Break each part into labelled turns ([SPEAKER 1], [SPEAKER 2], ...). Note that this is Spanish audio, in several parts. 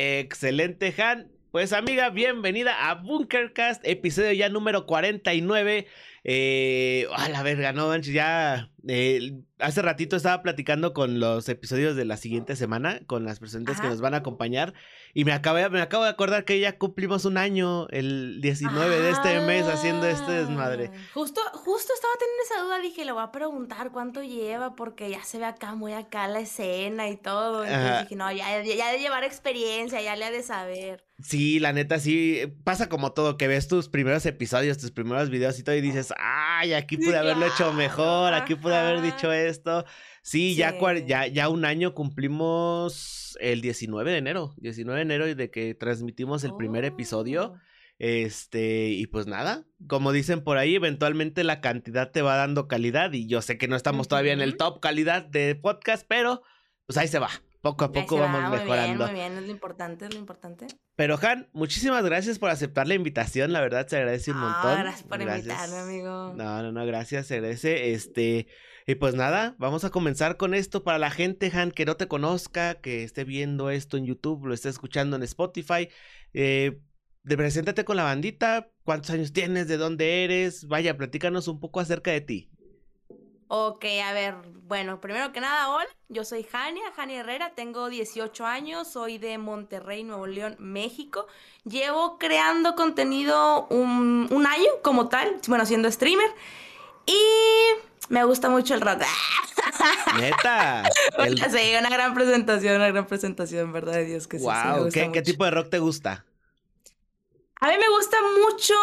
[SPEAKER 1] Excelente, Han. Pues amiga, bienvenida a Bunkercast, episodio ya número 49. Eh, a la verga, no manches, ya eh, hace ratito estaba platicando con los episodios de la siguiente semana, con las presentes que nos van a acompañar, y me, acabé, me acabo de acordar que ya cumplimos un año, el 19 de este mes, haciendo este desmadre.
[SPEAKER 2] Ah, justo, justo estaba teniendo esa duda, dije, le voy a preguntar cuánto lleva, porque ya se ve acá, muy acá la escena y todo. Entonces dije, no, ya, ya de llevar experiencia, ya le ha de saber.
[SPEAKER 1] Sí, la neta, sí, pasa como todo, que ves tus primeros episodios, tus primeros videos y todo y dices, ay, aquí pude haberlo hecho mejor, aquí pude haber dicho esto. Sí, Ya, ya, ya un año cumplimos el 19 de enero, 19 de enero de que transmitimos el primer episodio. Oh. Este, y pues nada, como dicen por ahí, eventualmente la cantidad te va dando calidad y yo sé que no estamos todavía en el top calidad de podcast, pero pues ahí se va. Poco a poco vamos mejorando.
[SPEAKER 2] Muy bien, muy bien, es lo importante, es lo importante.
[SPEAKER 1] Pero Han, muchísimas gracias por aceptar la invitación, la verdad se agradece un montón.
[SPEAKER 2] Gracias por invitarme, amigo.
[SPEAKER 1] No, no, no, gracias, se agradece. Este, y pues nada, vamos a comenzar con esto para la gente, Han, que no te conozca, que esté viendo esto en YouTube, lo esté escuchando en Spotify. Eh, de preséntate con la bandita, cuántos años tienes, de dónde eres, vaya, platícanos un poco acerca de ti.
[SPEAKER 2] Ok, a ver, bueno, primero que nada, hola, yo soy Jania, Jania Herrera, tengo 18 años, soy de Monterrey, Nuevo León, México. Llevo creando contenido un, año como tal, bueno, siendo streamer. Y me gusta mucho el rock.
[SPEAKER 1] Neta.
[SPEAKER 2] Sí, una gran presentación, una gran presentación, verdad de Dios que sí.
[SPEAKER 1] Wow, ¿Qué, ¿qué tipo de rock te gusta?
[SPEAKER 2] A mí me gusta mucho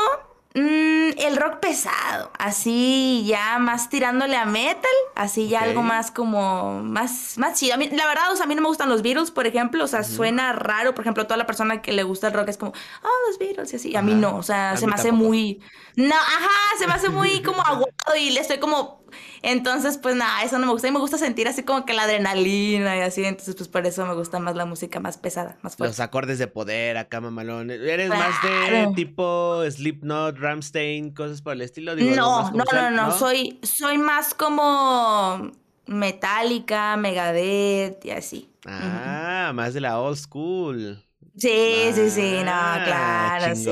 [SPEAKER 2] Mm, el rock pesado, así ya más tirándole a metal, así ya algo más como, más, más chido. A mí, la verdad, o sea, a mí no me gustan los Beatles, por ejemplo, o sea, suena raro, por ejemplo, toda la persona que le gusta el rock es como, oh, los Beatles y así. A mí no, o sea, se me hace muy, no, ajá, se me hace muy como aguado y le estoy como entonces, pues nada, eso no me gusta. Y me gusta sentir así como que la adrenalina y así. Entonces, pues por eso me gusta más la música más pesada, más fuerte.
[SPEAKER 1] Los acordes de poder acá, mamalón. ¿Eres más de tipo Slipknot, Ramstein, cosas por el estilo?
[SPEAKER 2] no, no, no, no, Soy, soy más como Metallica, Megadeth y así.
[SPEAKER 1] Ah, más de la old school.
[SPEAKER 2] Sí, sí, sí, no, ah, claro, sí,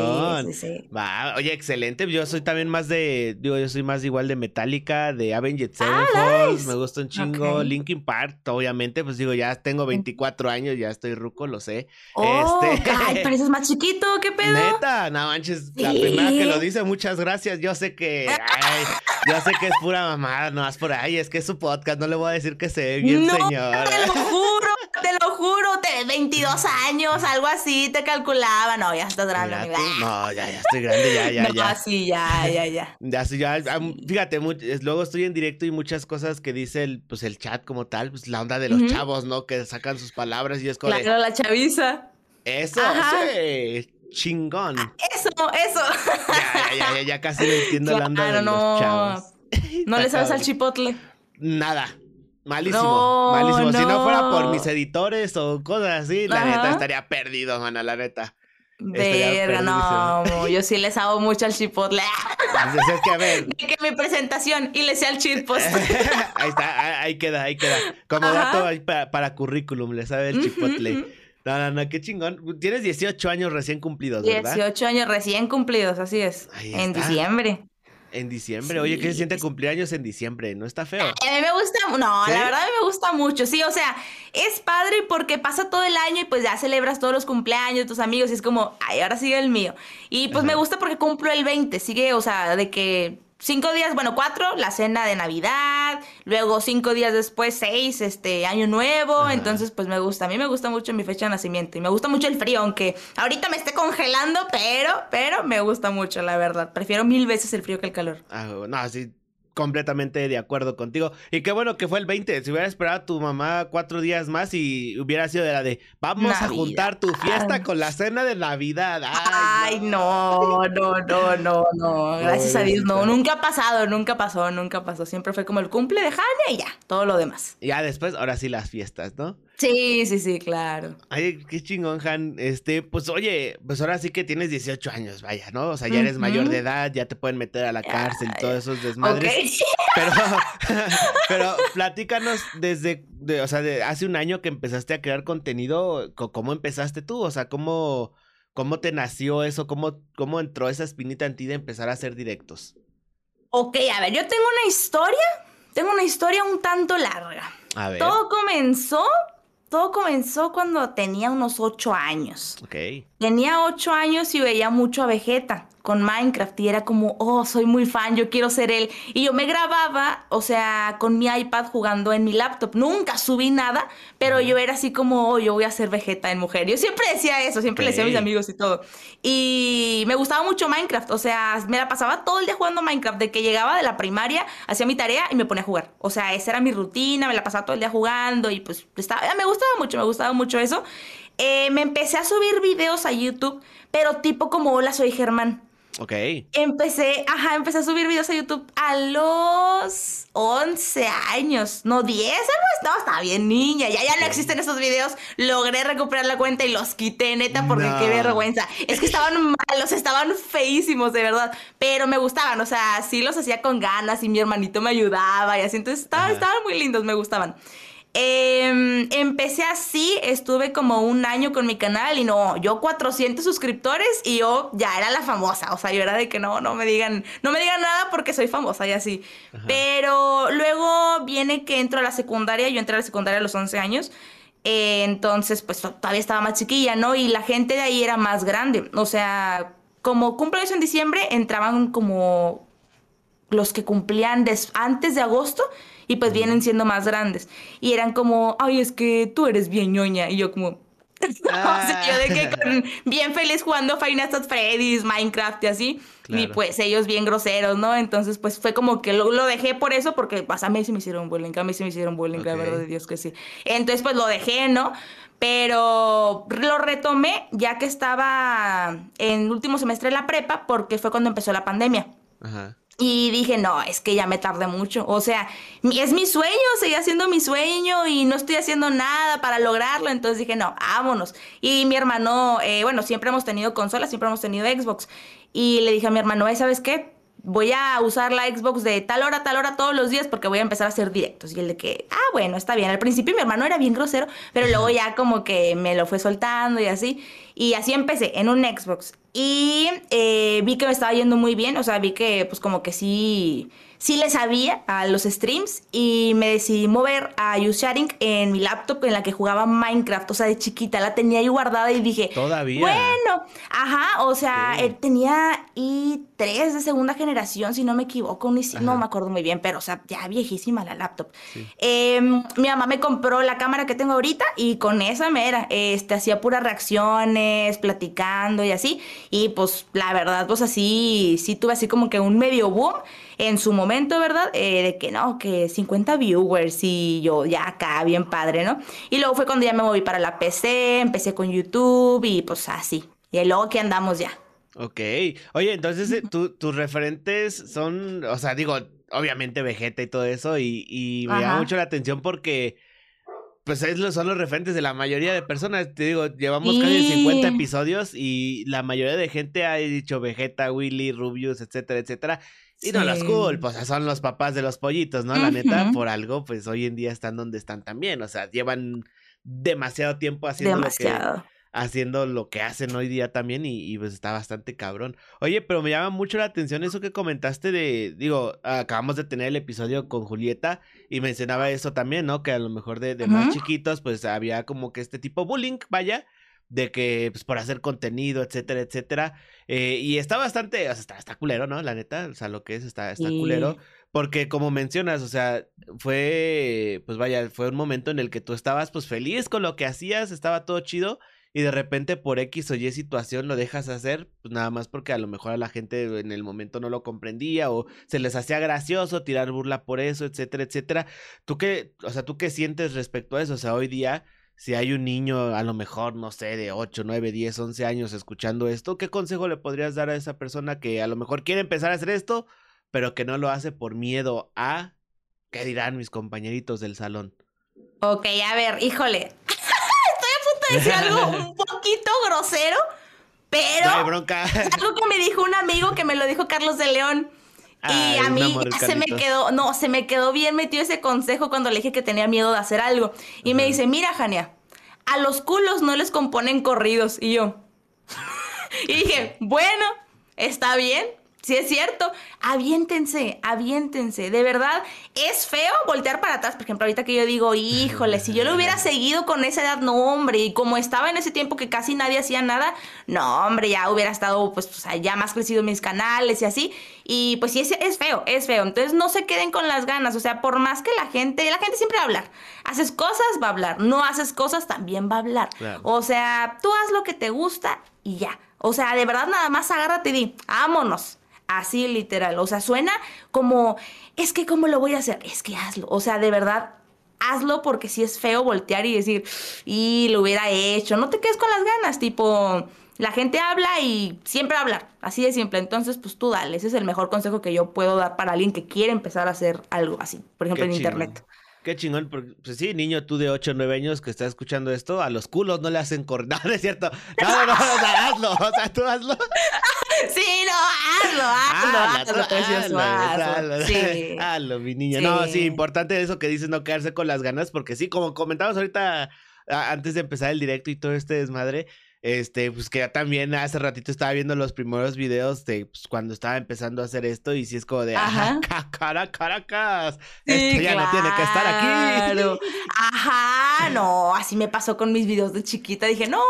[SPEAKER 2] sí, sí.
[SPEAKER 1] Va, oye, excelente. Yo soy también más de, digo, yo soy más igual de Metallica, de Avenged Sevenfold, ah, me gusta un chingo. Linkin Park, obviamente, pues digo, ya tengo 24 años, ya estoy ruco, lo sé.
[SPEAKER 2] Oh, este... ay, pero más chiquito, ¿qué pedo?
[SPEAKER 1] Neta, no manches, la primera que lo dice, muchas gracias. Yo sé que, ay, yo sé que es pura mamada, no más por ahí, es que es su podcast, no le voy a decir que se ve bien,
[SPEAKER 2] no,
[SPEAKER 1] señor.
[SPEAKER 2] Te lo juro, lo juro, te 22 años, algo así te calculaba. No, ya estás grande,
[SPEAKER 1] No, ya, ya estoy grande, ya, ya,
[SPEAKER 2] no,
[SPEAKER 1] ya.
[SPEAKER 2] sí, ya, ya, ya.
[SPEAKER 1] Ya, sí, ya. Fíjate, luego estoy en directo y muchas cosas que dice el, pues, el chat como tal, pues la onda de los chavos, ¿no? Que sacan sus palabras y es como.
[SPEAKER 2] Claro, la chaviza.
[SPEAKER 1] Eso, sí. Chingón. Ah,
[SPEAKER 2] eso, eso.
[SPEAKER 1] Ya, ya, ya, ya, casi no entiendo la onda de los chavos.
[SPEAKER 2] No le sabes al chipotle.
[SPEAKER 1] Nada. Malísimo, malísimo. Si no fuera por mis editores o cosas así, la neta estaría perdido, mana, la neta.
[SPEAKER 2] Verga, no, yo sí les hago mucho al chipotle.
[SPEAKER 1] Pues es que a ver.
[SPEAKER 2] De que mi presentación y le sea al chipotle.
[SPEAKER 1] ahí está, ahí queda, ahí queda. Como dato ahí para, currículum, le sabe el chipotle. No, no, no, qué chingón. Tienes 18 años recién cumplidos, ¿verdad?
[SPEAKER 2] 18 años recién cumplidos, así es. en diciembre.
[SPEAKER 1] En diciembre, oye, ¿qué se siente cumpleaños en diciembre? ¿No está feo?
[SPEAKER 2] A mí me gusta, no, la verdad a mí me gusta mucho, sí, o sea, es padre porque pasa todo el año y pues ya celebras todos los cumpleaños de tus amigos y es como, ay, ahora sigue el mío. Y pues me gusta porque cumplo el 20, sigue, o sea, de que cinco días, bueno, cuatro, la cena de Navidad, luego cinco días después, seis, este, año nuevo, entonces pues me gusta, a mí me gusta mucho mi fecha de nacimiento y me gusta mucho el frío, aunque ahorita me esté congelando, pero, pero me gusta mucho, la verdad, prefiero mil veces el frío que el calor.
[SPEAKER 1] Ah, no, sí, completamente de acuerdo contigo. Y qué bueno que fue el 20. Si hubiera esperado a tu mamá cuatro días más y hubiera sido de la de vamos a juntar tu fiesta con la cena de Navidad.
[SPEAKER 2] Ay, no, no, no, no, no. Gracias a Dios, no. Nunca ha pasado, nunca pasó, nunca pasó. Siempre fue como el cumple de Jania y ya, todo lo demás.
[SPEAKER 1] Ya después, ahora sí las fiestas, ¿no?
[SPEAKER 2] Sí, sí, sí, claro.
[SPEAKER 1] Ay, qué chingón, Han. Este, pues oye, pues ahora sí que tienes 18 años, vaya, ¿no? O sea, ya eres mayor de edad, ya te pueden meter a la cárcel, y todos esos desmadres. Pero, pero platícanos desde, o sea, de hace un año que empezaste a crear contenido, ¿cómo empezaste tú? O sea, ¿cómo, cómo te nació eso? ¿Cómo, ¿Cómo entró esa espinita en ti de empezar a hacer directos?
[SPEAKER 2] Ok, a ver, yo tengo una historia, tengo una historia un tanto larga. A ver. Todo comenzó todo comenzó cuando tenía unos ocho años. Ok. Tenía ocho años y veía mucho a Vegeta con Minecraft y era como, oh, soy muy fan, yo quiero ser él. Y yo me grababa, o sea, con mi iPad jugando en mi laptop. Nunca subí nada, pero yo era así como, oh, yo voy a ser Vegeta en mujer. Yo siempre decía eso, siempre le decía a mis amigos y todo. Y me gustaba mucho Minecraft, o sea, me la pasaba todo el día jugando Minecraft, de que llegaba de la primaria, hacía mi tarea y me ponía a jugar. O sea, esa era mi rutina, me la pasaba todo el día jugando y pues estaba, me gustaba mucho, me gustaba mucho eso. Eh, me empecé a subir videos a YouTube, pero tipo como, hola, soy Germán. Ok. Empecé, ajá, empecé a subir videos a YouTube a los 11 años, no 10, no, estaba bien niña, ya, ya no existen esos videos, logré recuperar la cuenta y los quité, neta, porque qué vergüenza. Es que estaban malos, estaban feísimos, de verdad, pero me gustaban, o sea, sí los hacía con ganas y mi hermanito me ayudaba y así, entonces estaban, estaban muy lindos, me gustaban. Em, empecé así, estuve como un año con mi canal y no, yo 400 suscriptores y yo ya era la famosa, o sea, yo era de que no, no me digan, no me digan nada porque soy famosa y así. Pero luego viene que entro a la secundaria, yo entré a la secundaria a los 11 años, eh, entonces pues todavía estaba más chiquilla, ¿no? Y la gente de ahí era más grande, o sea, como cumpleaños en diciembre, entraban como los que cumplían antes de agosto y pues vienen siendo más grandes. Y eran como, ay, es que tú eres bien ñoña. Y yo como, o sea, yo de que con, bien feliz jugando Nights at Freddy's, Minecraft y así. Y pues ellos bien groseros, ¿no? Entonces, pues fue como que lo, lo dejé por eso, porque pues, a mí sí me hicieron bullying, a mí sí me hicieron bullying, la verdad de Dios que sí. Entonces, pues lo dejé, ¿no? Pero lo retomé ya que estaba en último semestre de la prepa, porque fue cuando empezó la pandemia. Ajá. Y dije, no, es que ya me tardé mucho. O sea, es mi sueño, seguía haciendo mi sueño y no estoy haciendo nada para lograrlo. Entonces dije, no, vámonos. Y mi hermano, eh, bueno, siempre hemos tenido consolas, siempre hemos tenido Xbox. Y le dije a mi hermano, ¿Eh, ¿sabes qué? Voy a usar la Xbox de tal hora, tal hora todos los días porque voy a empezar a hacer directos. Y él de que, ah, bueno, está bien. Al principio mi hermano era bien grosero, pero luego ya como que me lo fue soltando y así. Y así empecé en un Xbox. Y eh, vi que me estaba yendo muy bien, o sea, vi que pues como que sí, sí le sabía a los streams y me decidí mover a USharing en mi laptop en la que jugaba Minecraft, o sea, de chiquita, la tenía ahí guardada y dije, todavía. Bueno, ajá, o sea, él tenía i3 de segunda generación, si no me equivoco, no me acuerdo muy bien, pero o sea, ya viejísima la laptop. Em, mi mamá me compró la cámara que tengo ahorita y con esa me era, este, hacía puras reacciones, platicando y así, y pues la verdad, pues así, sí tuve así como que un medio boom en su momento, ¿verdad? Eh, de que no, que 50 viewers y yo ya acá, bien padre, ¿no? Y luego fue cuando ya me moví para la PC, empecé con YouTube y pues así. Y luego que andamos ya.
[SPEAKER 1] Ok. Oye, entonces eh, tus referentes son, o sea, digo, obviamente Vegeta y todo eso, y, me llama mucho la atención porque pues son los referentes de la mayoría de personas. Te digo, llevamos casi 50 episodios y la mayoría de gente ha dicho Vegeta, Willy, Rubius, etcétera, etcétera. Y no las culpo, o son los papás de los pollitos, ¿no? La neta, por algo, pues hoy en día están donde están también. O sea, llevan demasiado tiempo haciendo lo que haciendo lo que hacen hoy día también y, pues está bastante cabrón. Oye, pero me llama mucho la atención eso que comentaste de, digo, acabamos de tener el episodio con Julieta y mencionaba eso también, ¿no? Que a lo mejor de, más chiquitos pues había como que este tipo bullying, vaya, de que pues por hacer contenido, etcétera, etcétera. Eh, y está bastante, o sea, está, está, culero, ¿no? La neta, o sea, lo que es está, está culero. Porque como mencionas, o sea, fue, pues vaya, fue un momento en el que tú estabas pues feliz con lo que hacías, estaba todo chido. Y de repente por X o Y situación lo dejas hacer, pues nada más porque a lo mejor a la gente en el momento no lo comprendía o se les hacía gracioso tirar burla por eso, etcétera, etcétera. ¿Tú qué, o sea, tú qué sientes respecto a eso? O sea, hoy día si hay un niño, a lo mejor, no sé, de 8, 9, 10, 11 años escuchando esto, ¿qué consejo le podrías dar a esa persona que a lo mejor quiere empezar a hacer esto, pero que no lo hace por miedo a qué dirán mis compañeritos del salón?
[SPEAKER 2] Ok, a ver, híjole. Estoy a punto de decir algo un poquito grosero, pero... No hay bronca. algo que me dijo un amigo que me lo dijo Carlos de León y a mí se me quedó, no, se me quedó bien metido ese consejo cuando le dije que tenía miedo de hacer algo. Y me dice, mira, Jania, a los culos no les componen corridos. Y yo, y dije, bueno, está bien, si es cierto, aviéntense, aviéntense. De verdad, es feo voltear para atrás. Por ejemplo, ahorita que yo digo, híjole, si yo lo hubiera seguido con esa edad, no, hombre. Y como estaba en ese tiempo que casi nadie hacía nada, no, hombre, ya hubiera estado, pues, ya más crecido mis canales y así. Y pues sí, es, es feo, es feo. Entonces no se queden con las ganas. O sea, por más que la gente, la gente siempre va a hablar. Haces cosas, va a hablar. No haces cosas, también va a hablar. O sea, tú haz lo que te gusta y ya. O sea, de verdad nada más agárrate y di, vámonos. Así literal. O sea, suena como, es que ¿cómo lo voy a hacer? Es que hazlo. O sea, de verdad, hazlo porque si es feo voltear y decir, y lo hubiera hecho. No te quedes con las ganas, tipo, la gente habla y siempre hablar. Así de simple. Entonces, pues tú dale. Ese es el mejor consejo que yo puedo dar para alguien que quiere empezar a hacer algo así. Por ejemplo, en internet.
[SPEAKER 1] Qué chingón, porque, pues sí, niño, tú de 8 o 9 años que estás escuchando esto, a los culos no le hacen correr. No, es cierto. No, no, no, hazlo. O sea, tú hazlo.
[SPEAKER 2] Sí, no, hazlo, hazlo, hazlo, precioso, hazlo. Sí.
[SPEAKER 1] Hazlo, mi niña. No, sí, importante eso que dices, no quedarse con las ganas, porque sí, como comentamos ahorita antes de empezar el directo y todo este desmadre, este, pues que ya también hace ratito estaba viendo los primeros videos de pues, cuando estaba empezando a hacer esto y sí es como de, ajá, cara, Caracas, esto ya no tiene que estar aquí.
[SPEAKER 2] Ajá, no, así me pasó con mis videos de chiquita, dije, no,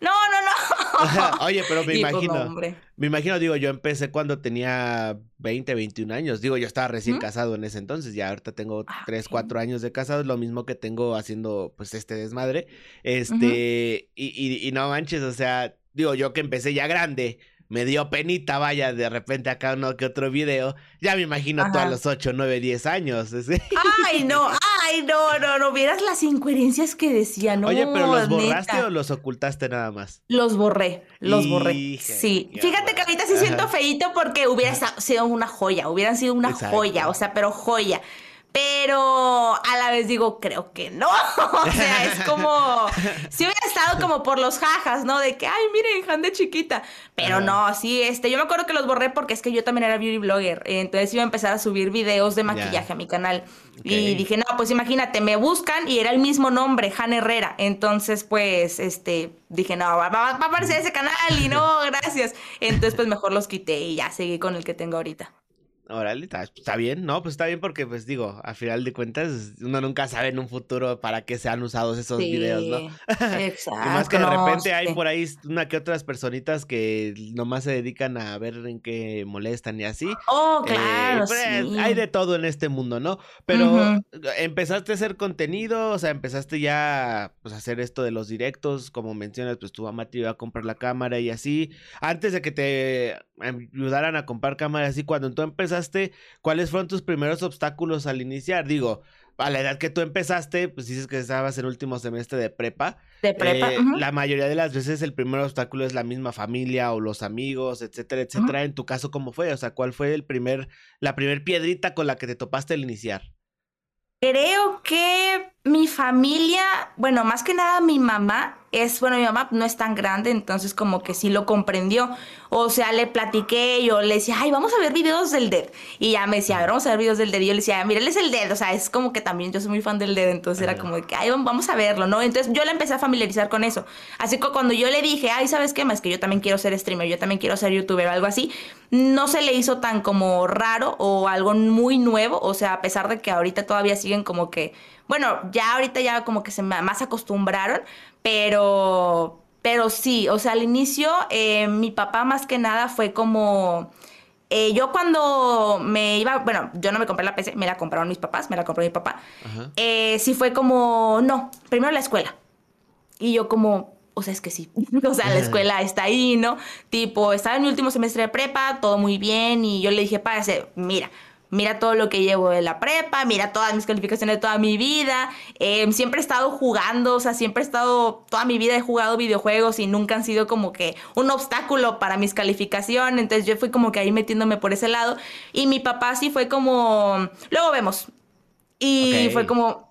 [SPEAKER 2] no, no,
[SPEAKER 1] no. Oye, pero me pues, imagino, me imagino, digo, yo empecé cuando tenía 20, 21 años, digo, yo estaba recién casado en ese entonces, ya ahorita tengo 3, ah, 4 años de casado, lo mismo que tengo haciendo pues este desmadre, este, y, y, y no manches, o sea, digo, yo que empecé ya grande, me dio penita, vaya, de repente acá uno que otro video. Ya me imagino todos los 8, 9, 10 años.
[SPEAKER 2] Ay, no, ay, no, no, no, vieras las incoherencias que decía, no.
[SPEAKER 1] Oye, pero ¿los borraste o los ocultaste nada más?
[SPEAKER 2] Los borré, los borré. Sí. Fíjate que ahorita sí siento feito porque hubiera sido una joya, hubieran sido una joya, o sea, pero joya pero a la vez digo, creo que no. o sea, es como, si hubiera estado como por los jajas, ¿no? De que, ay, miren, Han de chiquita. Pero no, sí, este, yo me acuerdo que los borré porque es que yo también era beauty blogger. Entonces iba a empezar a subir videos de maquillaje a mi canal. Y dije, no, pues imagínate, me buscan y era el mismo nombre, Han Herrera. Entonces, pues, este, dije, no, va, va a aparecer ese canal y no, gracias. Entonces, pues mejor los quité y ya seguí con el que tengo ahorita.
[SPEAKER 1] Órale, está, bien, ¿no? Pues está bien porque, pues digo, a final de cuentas, uno nunca sabe en un futuro para qué se han usado esos videos, ¿no? Exacto. más que de repente hay por ahí una que otras personitas que nomás se dedican a ver en qué molestan y así.
[SPEAKER 2] Oh, eh, claro. Pues,
[SPEAKER 1] hay de todo en este mundo, ¿no? Pero empezaste a hacer contenido, o sea, empezaste ya pues, a hacer esto de los directos, como mencionas, pues tu mamá te iba a comprar la cámara y así. Antes de que te ayudaran a comprar cámaras así, cuando tú empezaste, ¿cuáles fueron tus primeros obstáculos al iniciar? Digo, a la edad que tú empezaste, pues dices que estabas en el último semestre de prepa.
[SPEAKER 2] De prepa.
[SPEAKER 1] Eh, la mayoría de las veces el primer obstáculo es la misma familia o los amigos, etcétera, etcétera. En tu caso, ¿cómo fue? O sea, ¿cuál fue el primer, la primer piedrita con la que te topaste al iniciar?
[SPEAKER 2] Creo que mi familia, bueno, más que nada mi mamá, es, bueno, mi mamá no es tan grande, entonces como que sí lo comprendió. O sea, le platiqué, yo le decía, ay, vamos a ver videos del Dead. Y ya me decía, a ver, vamos a ver videos del Dead. Y yo le decía, mira, él es el Dead. O sea, es como que también yo soy muy fan del Dead, entonces era como de que, ay, vamos a verlo, ¿no? Entonces yo le empecé a familiarizar con eso. Así que cuando yo le dije, ay, ¿sabes qué? Más que yo también quiero ser streamer, yo también quiero ser youtuber o algo así, no se le hizo tan como raro o algo muy nuevo. O sea, a pesar de que ahorita todavía siguen como que bueno, ya ahorita ya como que se más acostumbraron, pero, pero sí, o sea, al inicio eh, mi papá más que nada fue como... Eh, yo cuando me iba, bueno, yo no me compré la PC, me la compraron mis papás, me la compró mi papá. Eh, sí fue como, no, primero la escuela. Y yo como, o sea, es que sí. o sea, la escuela está ahí, ¿no? Tipo, estaba en mi último semestre de prepa, todo muy bien, y yo le dije, padre, mira, mira todo lo que llevo de la prepa, mira todas mis calificaciones de toda mi vida. Em, siempre he estado jugando, o sea, siempre he estado, toda mi vida he jugado videojuegos y nunca han sido como que un obstáculo para mis calificaciones. Entonces yo fui como que ahí metiéndome por ese lado. Y mi papá sí fue como, luego vemos. Y fue como,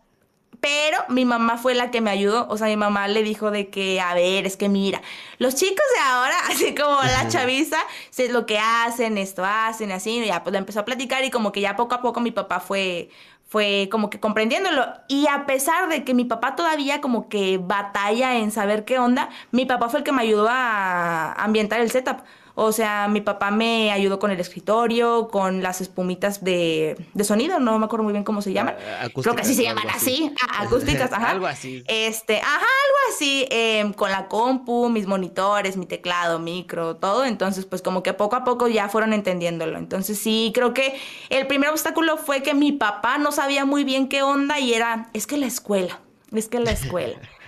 [SPEAKER 2] pero mi mamá fue la que me ayudó. O sea, mi mamá le dijo de que, a ver, es que mira, los chicos de ahora, así como la chaviza, es lo que hacen, esto hacen, así, y ya pues le empezó a platicar y como que ya poco a poco mi papá fue fue como que comprendiéndolo. Y a pesar de que mi papá todavía como que batalla en saber qué onda, mi papá fue el que me ayudó a ambientar el setup. O sea, mi papá me ayudó con el escritorio, con las espumitas de, sonido, no me acuerdo muy bien cómo se llaman. Ah, Creo que así se llaman así. Ah, acústicas, ajá.
[SPEAKER 1] algo así.
[SPEAKER 2] Este, ajá, algo así. Em, con la compu, mis monitores, mi teclado, micro, todo. Entonces, pues como que poco a poco ya fueron entendiéndolo. Entonces, sí, creo que el primer obstáculo fue que mi papá no sabía muy bien qué onda y era, es que la escuela, es que la escuela.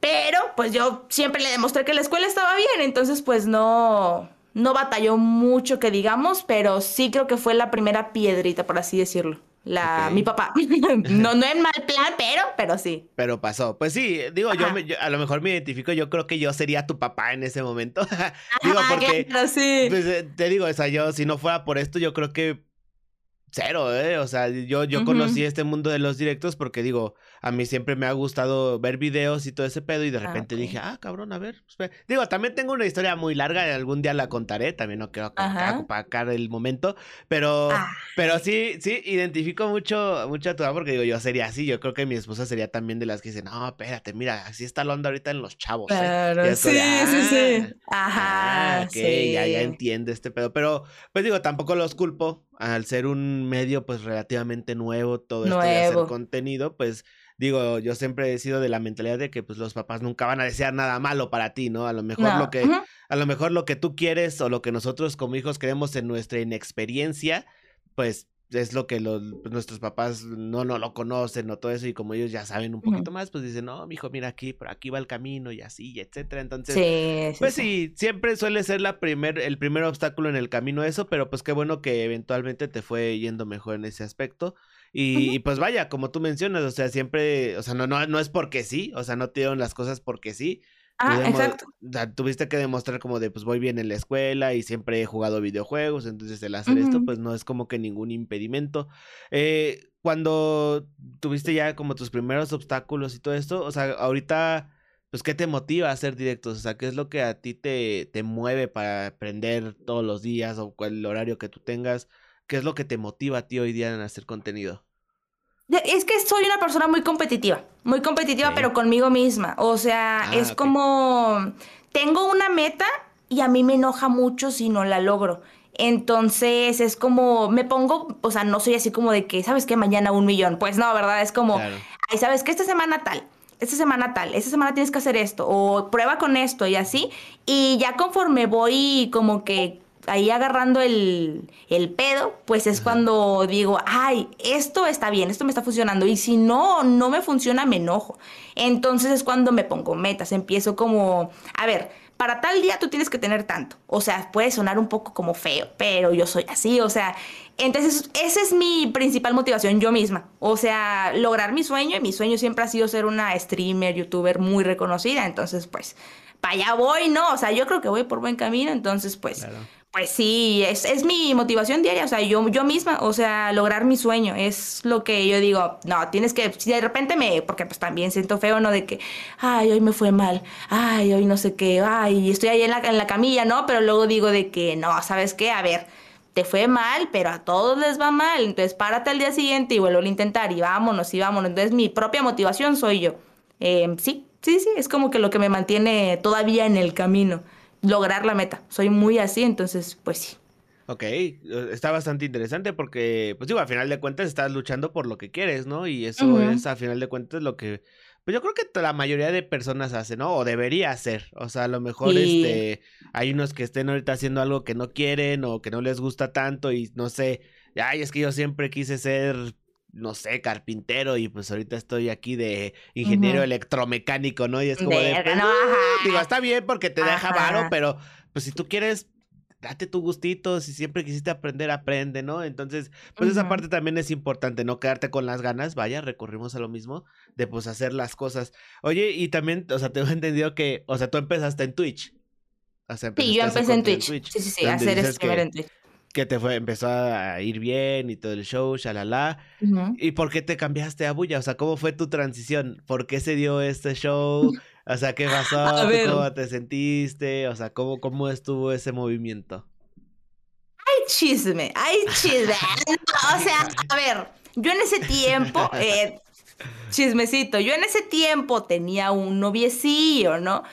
[SPEAKER 2] Pero pues yo siempre le demostré que la escuela estaba bien, entonces pues no, no batalló mucho que digamos, pero sí creo que fue la primera piedrita, por así decirlo. La, mi papá. no, no en mal plan, pero, pero sí.
[SPEAKER 1] Pero pasó. Pues sí, digo, yo, a lo mejor me identifico, yo creo que yo sería tu papá en ese momento. digo, porque. sí. Pues, eh, te digo, o sea, yo, si no fuera por esto, yo creo que cero, ¿eh? O sea, yo, yo conocí este mundo de los directos porque digo, a mí siempre me ha gustado ver videos y todo ese pedo y de ah, repente dije, ah, cabrón, a ver. Pues, digo, también tengo una historia muy larga, algún día la contaré, también no quiero apacar el momento, pero, ah. pero sí, sí, identifico mucho, mucho a tu porque digo, yo sería así, yo creo que mi esposa sería también de las que dicen, no, espérate, mira, así está lo onda ahorita en los chavos. ¿eh?
[SPEAKER 2] Claro, sí, sí, sí.
[SPEAKER 1] Ajá, ok, ya, ya entiende este pedo, pero pues digo, tampoco los culpo, al ser un medio pues relativamente nuevo, todo esto de hacer contenido, pues digo, yo siempre he sido de la mentalidad de que pues los papás nunca van a desear nada malo para ti, ¿no? A lo mejor lo que a lo mejor lo que tú quieres o lo que nosotros como hijos queremos en nuestra inexperiencia, pues es lo que los, pues, nuestros papás no, no lo conocen o todo eso, y como ellos ya saben un poquito más, pues dicen, no, hijo, mira aquí, por aquí va el camino y así, etcétera. Entonces, pues sí, siempre suele ser la primer, el primer obstáculo en el camino eso, pero pues qué bueno que eventualmente te fue yendo mejor en ese aspecto. Y, pues vaya, como tú mencionas, o sea, siempre, o sea, no, no, no es porque sí, o sea, no te dieron las cosas porque sí,
[SPEAKER 2] Ah, exacto.
[SPEAKER 1] tuviste que demostrar como de, pues voy bien en la escuela y siempre he jugado videojuegos, entonces el hacer esto, pues no es como que ningún impedimento. Eh, cuando tuviste ya como tus primeros obstáculos y todo esto, o sea, ahorita, pues, ¿qué te motiva a hacer directos? O sea, ¿qué es lo que a ti te, te mueve para aprender todos los días o el horario que tú tengas? ¿Qué es lo que te motiva a ti hoy día en hacer contenido?
[SPEAKER 2] Es que soy una persona muy competitiva, muy competitiva, pero conmigo misma. O sea, ah, es como, tengo una meta y a mí me enoja mucho si no la logro. Entonces es como, me pongo, o sea, no soy así como de que, ¿sabes qué? Mañana un millón. Pues no, ¿verdad? Es como, ay, ¿sabes qué? Esta semana tal, esta semana tal, esta semana tienes que hacer esto, o prueba con esto y así. Y ya conforme voy como que ahí agarrando el, pedo, pues es cuando digo, ay, esto está bien, esto me está funcionando. Y si no, no me funciona, me enojo. Entonces es cuando me pongo metas, empiezo como, a ver, para tal día tú tienes que tener tanto. O sea, puede sonar un poco como feo, pero yo soy así, o sea, entonces esa es mi principal motivación yo misma. O sea, lograr mi sueño y mi sueño siempre ha sido ser una streamer, youtuber muy reconocida. Entonces, pues, para allá voy, ¿no? O sea, yo creo que voy por buen camino, entonces, pues... Pues sí, es, es, mi motivación diaria, o sea, yo, yo misma, o sea, lograr mi sueño, es lo que yo digo, no, tienes que, si de repente me, porque pues también siento feo, ¿no? De que, ay, hoy me fue mal, ay, hoy no sé qué, ay, estoy ahí en la, en la camilla, ¿no? Pero luego digo de que, no, ¿sabes qué? A ver, te fue mal, pero a todos les va mal, entonces párate al día siguiente y vuelvo a intentar y vámonos y vámonos, entonces mi propia motivación soy yo. Eh, sí, sí, sí, es como que lo que me mantiene todavía en el camino lograr la meta. Soy muy así, entonces, pues sí.
[SPEAKER 1] Ok, está bastante interesante porque, pues digo, a final de cuentas estás luchando por lo que quieres, ¿no? Y eso es, a final de cuentas, lo que, pues yo creo que la mayoría de personas hacen, ¿no? O debería hacer. O sea, a lo mejor, este, hay unos que estén ahorita haciendo algo que no quieren o que no les gusta tanto y no sé, ay, es que yo siempre quise ser no sé, carpintero y pues ahorita estoy aquí de ingeniero electromecánico, ¿no? Y es como de, pues, digo, está bien porque te deja varo, pero pues si tú quieres date tu gustito, si siempre quisiste aprender, aprende, ¿no? Entonces, pues esa parte también es importante, no quedarte con las ganas, vaya, recurrimos a lo mismo, de pues hacer las cosas. Oye, y también, o sea, tengo entendido que, o sea, tú empezaste en Twitch.
[SPEAKER 2] sí, yo empecé en Twitch. Sí, sí, sí, hacer streamer en Twitch.
[SPEAKER 1] Que te fue, empezó a ir bien y todo el show, shalala. ¿Y por qué te cambiaste a Bulla? O sea, ¿cómo fue tu transición? ¿Por qué se dio este show? O sea, ¿qué pasó? ¿Cómo te sentiste? O sea, ¿cómo, cómo estuvo ese movimiento?
[SPEAKER 2] Hay chisme, hay chisme. o sea, a ver, yo en ese tiempo, eh, chismecito, yo en ese tiempo tenía un noviecillo, ¿no?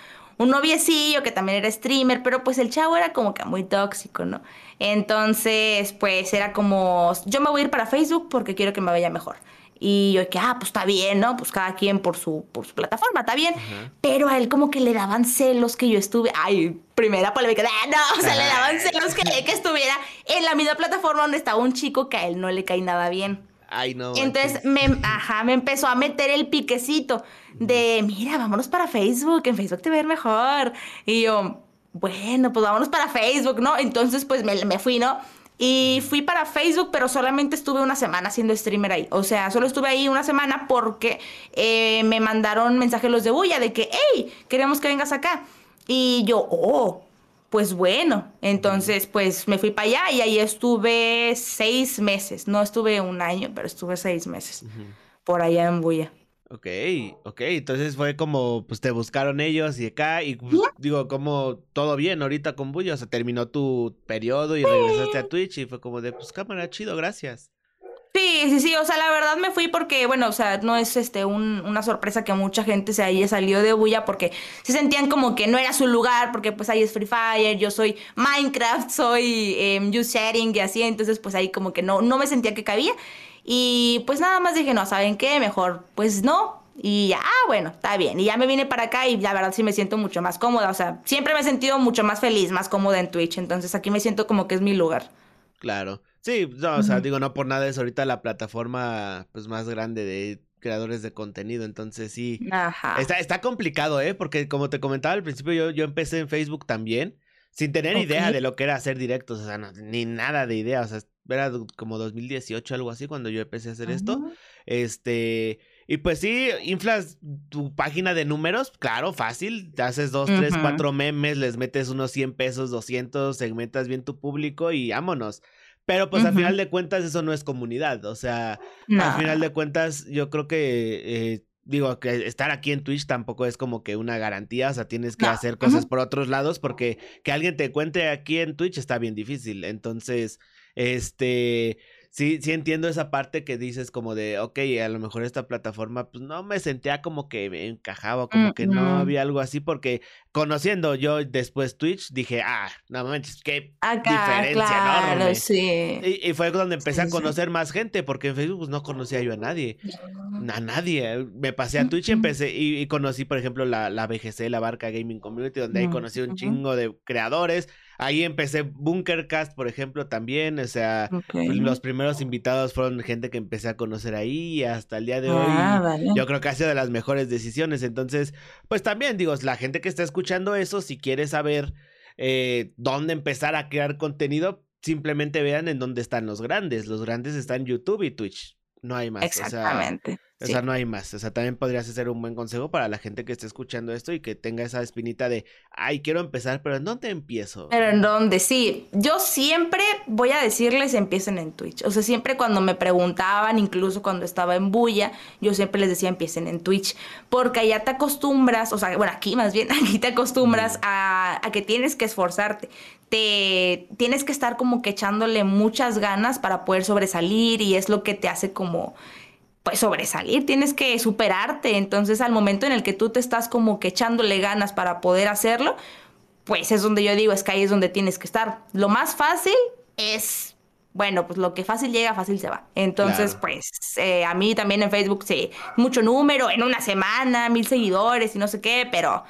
[SPEAKER 2] un noviecillo que también era streamer, pero pues el chavo era como que muy tóxico, ¿no? Entonces, pues era como, yo me voy a ir para Facebook porque quiero que me vaya mejor. Y yo que, ah, pues está bien, ¿no? Pues cada quien por su, por su plataforma, está bien. Pero a él como que le daban celos que yo estuve, ay, primera polémica, ah, no, o sea, le daban celos que, que estuviera en la misma plataforma donde estaba un chico que a él no le cae nada bien.
[SPEAKER 1] Ay, no.
[SPEAKER 2] Entonces, me, ajá, me empezó a meter el piquecito de, mira, vámonos para Facebook, en Facebook te ver mejor. Y yo, bueno, pues vámonos para Facebook, ¿no? Entonces, pues me, me fui, ¿no? Y fui para Facebook, pero solamente estuve una semana siendo streamer ahí. O sea, solo estuve ahí una semana porque eh, me mandaron mensajes los de Bulla de que, hey, queremos que vengas acá. Y yo, oh, pues bueno, entonces pues me fui para allá y ahí estuve seis meses, no estuve un año, pero estuve seis meses por allá en Buya.
[SPEAKER 1] Ok, ok, entonces fue como, pues te buscaron ellos y acá, y pues, digo, como todo bien ahorita con Buya, o sea, terminó tu periodo y regresaste a Twitch y fue como de, pues cámara, chido, gracias.
[SPEAKER 2] Sí, sí, sí, o sea, la verdad me fui porque, bueno, o sea, no es este una sorpresa que mucha gente se haya salido de bulla porque se sentían como que no era su lugar, porque pues ahí es Free Fire, yo soy Minecraft, soy eh, Use Sharing y así, entonces pues ahí como que no, no me sentía que cabía. Y pues nada más dije, no, ¿saben qué? Mejor, pues no. Y ya, ah, bueno, está bien. Y ya me vine para acá y la verdad sí me siento mucho más cómoda. O sea, siempre me he sentido mucho más feliz, más cómoda en Twitch. Entonces aquí me siento como que es mi lugar.
[SPEAKER 1] Claro. Sí, no, o sea, digo, no por nada es ahorita la plataforma pues más grande de creadores de contenido, entonces sí. Ajá. Está, está complicado, ¿eh? Porque como te comentaba al principio, yo, yo empecé en Facebook también, sin tener idea de lo que era hacer directos, o sea, ni nada de idea, o sea, era como 2018, algo así, cuando yo empecé a hacer esto. Este, y pues sí, inflas tu página de números, claro, fácil, te haces dos, tres, cuatro memes, les metes unos 100 pesos, 200, segmentas bien tu público y vámonos. Pero pues al final de cuentas eso no es comunidad, o sea, al final de cuentas yo creo que, eh, digo, que estar aquí en Twitch tampoco es como que una garantía, o sea, tienes que hacer cosas por otros lados porque que alguien te cuente aquí en Twitch está bien difícil, entonces, este sí, sí entiendo esa parte que dices como de, ok, a lo mejor esta plataforma, pues no me sentía como que me encajaba, como que no había algo así, porque conociendo yo después Twitch, dije, ah, no manches, qué diferencia enorme. Sí. Y, fue donde empecé a conocer más gente, porque en Facebook pues, no conocía yo a nadie, a nadie. Me pasé a Twitch y empecé, y, conocí, por ejemplo, la, la BGC, la Barca Gaming Community, donde ahí conocí un chingo de creadores Ahí empecé Bunkercast, por ejemplo, también. O sea, los primeros invitados fueron gente que empecé a conocer ahí y hasta el día de hoy ah, yo creo que ha sido de las mejores decisiones. Entonces, pues también digo, la gente que está escuchando eso, si quiere saber eh, dónde empezar a crear contenido, simplemente vean en dónde están los grandes. Los grandes están YouTube y Twitch. No hay más.
[SPEAKER 2] Exactamente.
[SPEAKER 1] O sea, no hay más. O sea, también podrías hacer un buen consejo para la gente que esté escuchando esto y que tenga esa espinita de, ay, quiero empezar, pero ¿en dónde empiezo?
[SPEAKER 2] Pero ¿en dónde? Sí. Yo siempre voy a decirles, empiecen en Twitch. O sea, siempre cuando me preguntaban, incluso cuando estaba en Bulla, yo siempre les decía, empiecen en Twitch. Porque allá te acostumbras, o sea, bueno, aquí más bien, aquí te acostumbras a, a que tienes que esforzarte. Te tienes que estar como que echándole muchas ganas para poder sobresalir y es lo que te hace como pues sobresalir, tienes que superarte. Entonces al momento en el que tú te estás como que echándole ganas para poder hacerlo, pues es donde yo digo, es que ahí es donde tienes que estar. Lo más fácil es, bueno, pues lo que fácil llega, fácil se va. Entonces, pues eh, a mí también en Facebook, sí, mucho número, en una semana, mil seguidores y no sé qué, pero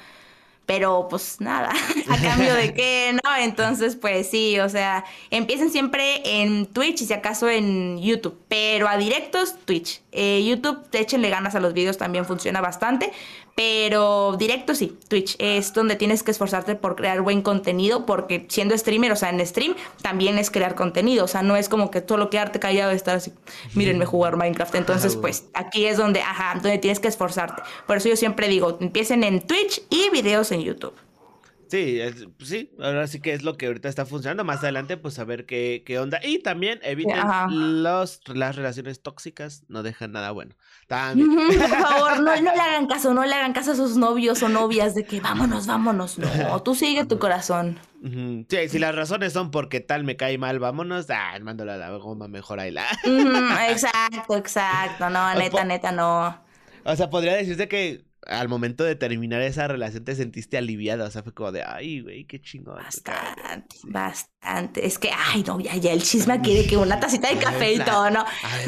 [SPEAKER 2] pero pues nada, a cambio de qué, ¿no? Entonces, pues sí, o sea, empiecen siempre en Twitch y si acaso en YouTube, pero a directos Twitch. Eh, YouTube, échenle ganas a los videos, también funciona bastante, pero directo sí, Twitch es donde tienes que esforzarte por crear buen contenido, porque siendo streamer, o sea, en stream también es crear contenido, o sea, no es como que solo quedarte callado y estar así, mírenme jugar Minecraft. Entonces, pues aquí es donde, ajá, donde tienes que esforzarte. Por eso yo siempre digo, empiecen en Twitch y videos en YouTube.
[SPEAKER 1] Sí, pues sí, ahora sí que es lo que ahorita está funcionando. Más adelante, pues a ver qué, qué onda. Y también eviten los, las relaciones tóxicas, no dejan nada bueno. También.
[SPEAKER 2] Por favor, no, no, le hagan caso, no le hagan caso a sus novios o novias de que vámonos, vámonos. No, tú sigue tu corazón.
[SPEAKER 1] Sí, si las razones son porque tal me cae mal, vámonos, ah, mándala a la goma, mejor ahí la.
[SPEAKER 2] exacto, exacto, no, neta, neta, no.
[SPEAKER 1] O sea, podría decirse que al momento de terminar esa relación te sentiste aliviada, o sea, fue como de, ay, güey, qué chingón.
[SPEAKER 2] Bastante, bastante. Es que, ay, no, ya, ya el chisme quiere que una tacita de café y todo, ¿no?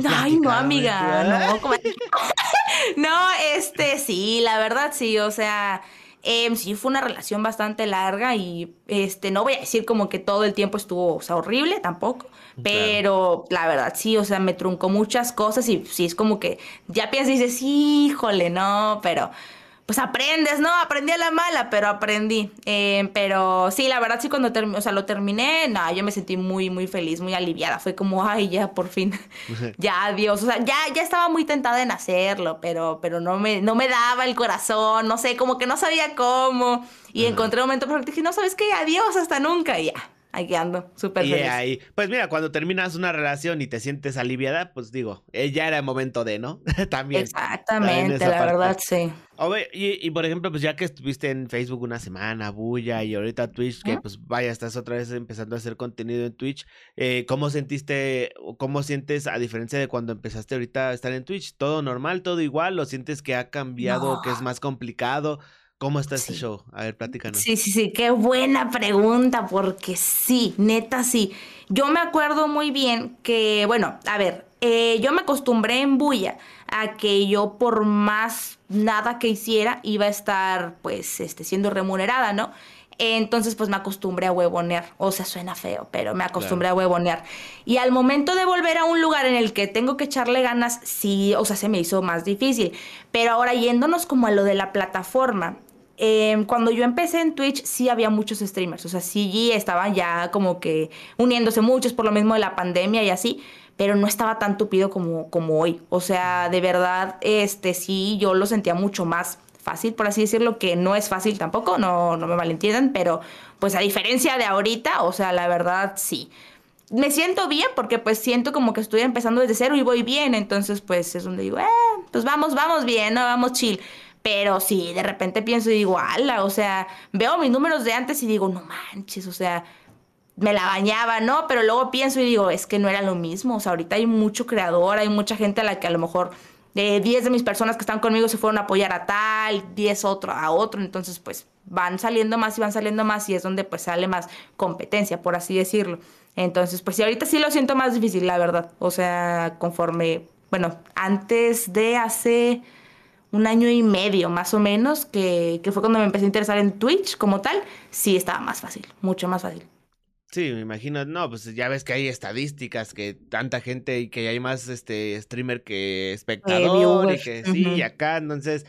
[SPEAKER 2] ay, no, amiga, no, no, este, sí, la verdad sí, o sea, em, sí fue una relación bastante larga y, este, no voy a decir como que todo el tiempo estuvo, o sea, horrible, tampoco. Pero la verdad, sí, o sea, me truncó muchas cosas y sí, es como que ya piensas y dices, híjole, no, pero pues aprendes, ¿no? Aprendí a la mala, pero aprendí. Eh, pero sí, la verdad sí cuando o sea, lo terminé, no, yo me sentí muy, muy feliz, muy aliviada. Fue como, ay, ya, por fin. ya, adiós. O sea, ya, ya estaba muy tentada en hacerlo, pero, pero no, me, no me daba el corazón, no sé, como que no sabía cómo. Y encontré un momento perfecto y dije, no, ¿sabes qué? Adiós, hasta nunca. Y ya, Aquí ando, súper feliz.
[SPEAKER 1] ahí, pues mira, cuando terminas una relación y te sientes aliviada, pues digo, eh, ya era el momento de, ¿no? también.
[SPEAKER 2] Exactamente, la verdad, sí.
[SPEAKER 1] Y, por ejemplo, pues ya que estuviste en Facebook una semana, Bulla, y ahorita Twitch, que pues vaya, estás otra vez empezando a hacer contenido en Twitch, eh, ¿cómo sentiste, o cómo sientes, a diferencia de cuando empezaste ahorita a estar en Twitch, todo normal, todo igual, o sientes que ha cambiado, que es más complicado? ¿Cómo está este show? A ver, platícanos.
[SPEAKER 2] Sí, sí, sí, qué buena pregunta, porque sí, neta sí. Yo me acuerdo muy bien que, bueno, a ver, eh, yo me acostumbré en Bulla a que yo por más nada que hiciera iba a estar, pues, este, siendo remunerada, ¿no? Entonces, pues me acostumbré a huevonear. O sea, suena feo, pero me acostumbré a huevonear. Y al momento de volver a un lugar en el que tengo que echarle ganas, sí, o sea, se me hizo más difícil. Pero ahora yéndonos como a lo de la plataforma, Em, cuando yo empecé en Twitch sí había muchos streamers, o sea, sí estaban ya como que uniéndose muchos por lo mismo de la pandemia y así, pero no estaba tan tupido como, como hoy. O sea, de verdad, este sí, yo lo sentía mucho más fácil, por así decirlo, que no es fácil tampoco, no, no me malentiendan, pero pues a diferencia de ahorita, o sea, la verdad sí. Me siento bien porque pues siento como que estoy empezando desde cero y voy bien, entonces pues es donde digo, eh, pues vamos, vamos bien, no, vamos chill. Pero sí, de repente pienso y digo, ala, o sea, veo mis números de antes y digo, no manches, o sea, me la bañaba, ¿no? Pero luego pienso y digo, es que no era lo mismo. O sea, ahorita hay mucho creador, hay mucha gente a la que a lo mejor de 10 de mis personas que están conmigo se fueron a apoyar a tal, 10 otro, a otro. Entonces, pues van saliendo más y van saliendo más y es donde pues sale más competencia, por así decirlo. Entonces, pues sí, ahorita sí lo siento más difícil, la verdad. O sea, conforme, bueno, antes de hace un año y medio más o menos, que, fue cuando me empecé a interesar en Twitch como tal, sí estaba más fácil, mucho más fácil.
[SPEAKER 1] Sí, me imagino, no, pues ya ves que hay estadísticas, que tanta gente y que hay más este streamer que espectador y que sí, acá, entonces,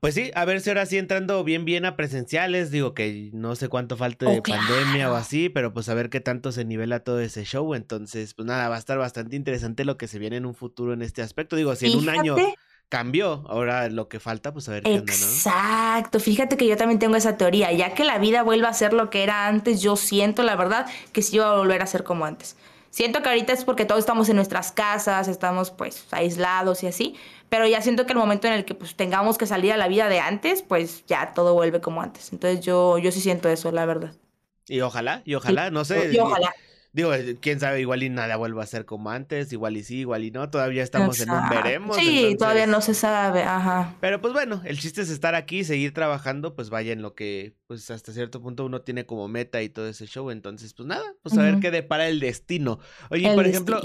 [SPEAKER 1] pues sí, a ver si ahora sí entrando bien, bien a presenciales, digo que no sé cuánto falta de oh, pandemia o así, pero pues a ver qué tanto se nivela todo ese show, entonces, pues nada, va a estar bastante interesante lo que se viene en un futuro en este aspecto, digo, si en un año cambió. Ahora lo que falta, pues a ver qué onda,
[SPEAKER 2] ¿no? Exacto. Fíjate que yo también tengo esa teoría. Ya que la vida vuelva a ser lo que era antes, yo siento, la verdad, que sí va a volver a ser como antes. Siento que ahorita es porque todos estamos en nuestras casas, estamos pues aislados y así, pero ya siento que el momento en el que pues tengamos que salir a la vida de antes, pues ya todo vuelve como antes. Entonces yo, yo sí siento eso, la verdad.
[SPEAKER 1] Y ojalá, y ojalá, no sé.
[SPEAKER 2] Y ojalá.
[SPEAKER 1] Digo, eh, quién sabe, igual y nada vuelva a ser como antes, igual y sí, igual y no, todavía estamos en un veremos.
[SPEAKER 2] Sí, todavía no se sabe, ajá.
[SPEAKER 1] Pero pues bueno, el chiste es estar aquí, seguir trabajando, pues vaya en lo que, pues hasta cierto punto uno tiene como meta y todo ese show, entonces pues nada, pues a ver qué depara el destino. Oye, por ejemplo,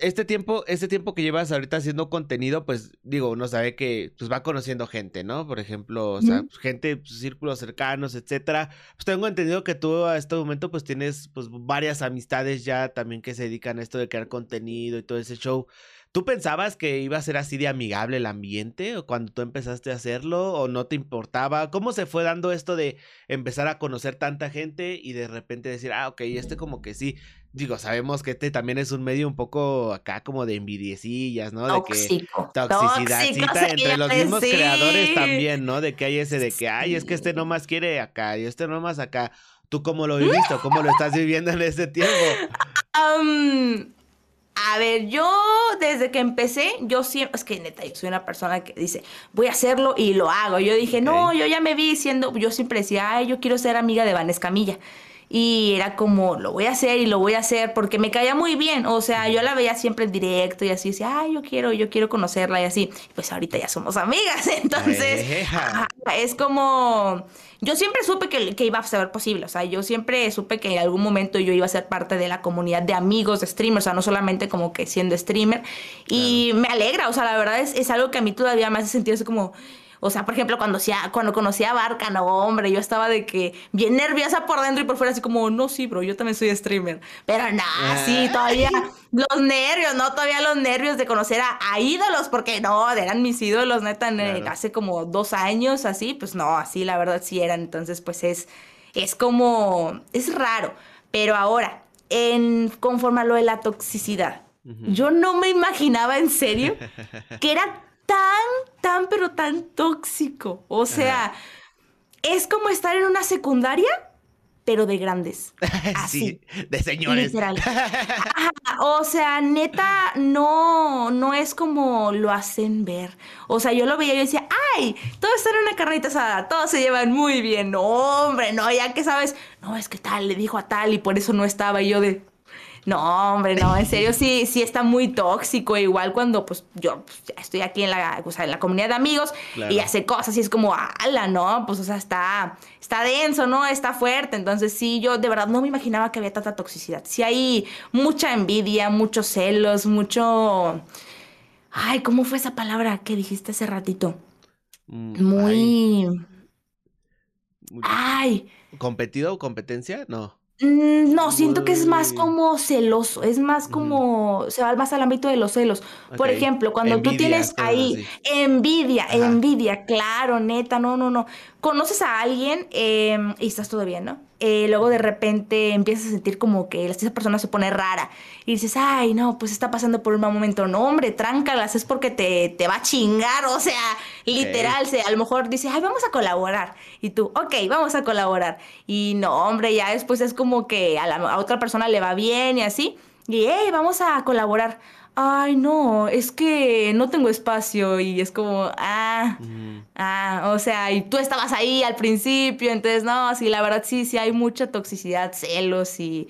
[SPEAKER 1] este tiempo, este tiempo que llevas ahorita haciendo contenido, pues digo, uno sabe que pues va conociendo gente, ¿no? Por ejemplo, o sea, gente, pues, círculos cercanos, etcétera. Pues tengo entendido que tú a este momento pues tienes pues varias amistades ya también que se dedican a esto de crear contenido y todo ese show. ¿Tú pensabas que iba a ser así de amigable el ambiente o cuando tú empezaste a hacerlo o no te importaba? ¿Cómo se fue dando esto de empezar a conocer tanta gente y de repente decir, ah, ok, este como que sí? Digo, sabemos que este también es un medio un poco acá como de envidiecillas, ¿no? De que toxicidad entre los mismos creadores también, ¿no? De que hay ese de que, ay, es que este nomás quiere acá y este nomás acá. ¿Tú cómo lo viviste? ¿Cómo lo estás viviendo en ese tiempo?
[SPEAKER 2] A ver, yo desde que empecé, yo siempre, es que neta, yo soy una persona que dice, voy a hacerlo y lo hago. Yo dije, no, yo ya me vi siendo, yo siempre decía, ay, yo quiero ser amiga de Vanessa Camilla. Y era como, lo voy a hacer y lo voy a hacer porque me caía muy bien. O sea, yo la veía siempre en directo y así decía, ay, yo quiero, yo quiero conocerla y así. Pues ahorita ya somos amigas. Entonces, es como, yo siempre supe que, que, iba a ser posible. O sea, yo siempre supe que en algún momento yo iba a ser parte de la comunidad de amigos de streamers. O sea, no solamente como que siendo streamer. Y me alegra. O sea, la verdad es, es algo que a mí todavía me hace sentir así como o sea, por ejemplo, cuando, cuando conocí a Barca, no, hombre, yo estaba de que bien nerviosa por dentro y por fuera, así como, no, sí, bro, yo también soy streamer. Pero nada, sí, ah. todavía los nervios, ¿no? Todavía los nervios de conocer a, ídolos, porque no, eran mis ídolos, neta, hace como dos años, así, pues no, así la verdad sí eran. Entonces, pues es, es como, es raro. Pero ahora, en, conforme a lo de la toxicidad, yo no me imaginaba en serio que era tan, tan, pero tan tóxico. O sea, es como estar en una secundaria, pero de grandes. Así.
[SPEAKER 1] Sí, de señores. Literal.
[SPEAKER 2] o sea, neta, no, no es como lo hacen ver. O sea, yo lo veía y yo decía, ay, todos están en una carnita asada, todos se llevan muy bien. No, hombre, no, ya que sabes, no, es que tal, le dijo a tal y por eso no estaba. Y yo de, no, hombre, no, en serio sí, sí está muy tóxico. Igual cuando pues yo pues, estoy aquí en la, en la comunidad de amigos y hace cosas y es como, ala, ¿no? Pues o sea, está, está denso, ¿no? Está fuerte. Entonces sí, yo de verdad no me imaginaba que había tanta toxicidad. Sí hay mucha envidia, muchos celos, mucho... Ay, ¿cómo fue esa palabra que dijiste hace ratito? Mm, muy...
[SPEAKER 1] Ay. ¿Competido o competencia? No.
[SPEAKER 2] Mm, no, siento que es más como celoso, es más como, se va más al ámbito de los celos. Por ejemplo, cuando tú tienes ahí envidia, envidia, claro, neta, no, no, no. Conoces a alguien em, y estás todo bien, ¿no? Eh, luego de repente empiezas a sentir como que esa persona se pone rara y dices, ay, no, pues está pasando por un mal momento. No, hombre, tráncalas, es porque te, te va a chingar, o sea, literal, a lo mejor dice, ay, vamos a colaborar. Y tú, ok, vamos a colaborar. Y no, hombre, ya después es como que a, la, a otra persona le va bien y así. Y, hey, vamos a colaborar ay, no, es que no tengo espacio y es como, ah, ah, o sea, y tú estabas ahí al principio, entonces, no, sí, la verdad sí, sí hay mucha toxicidad, celos y,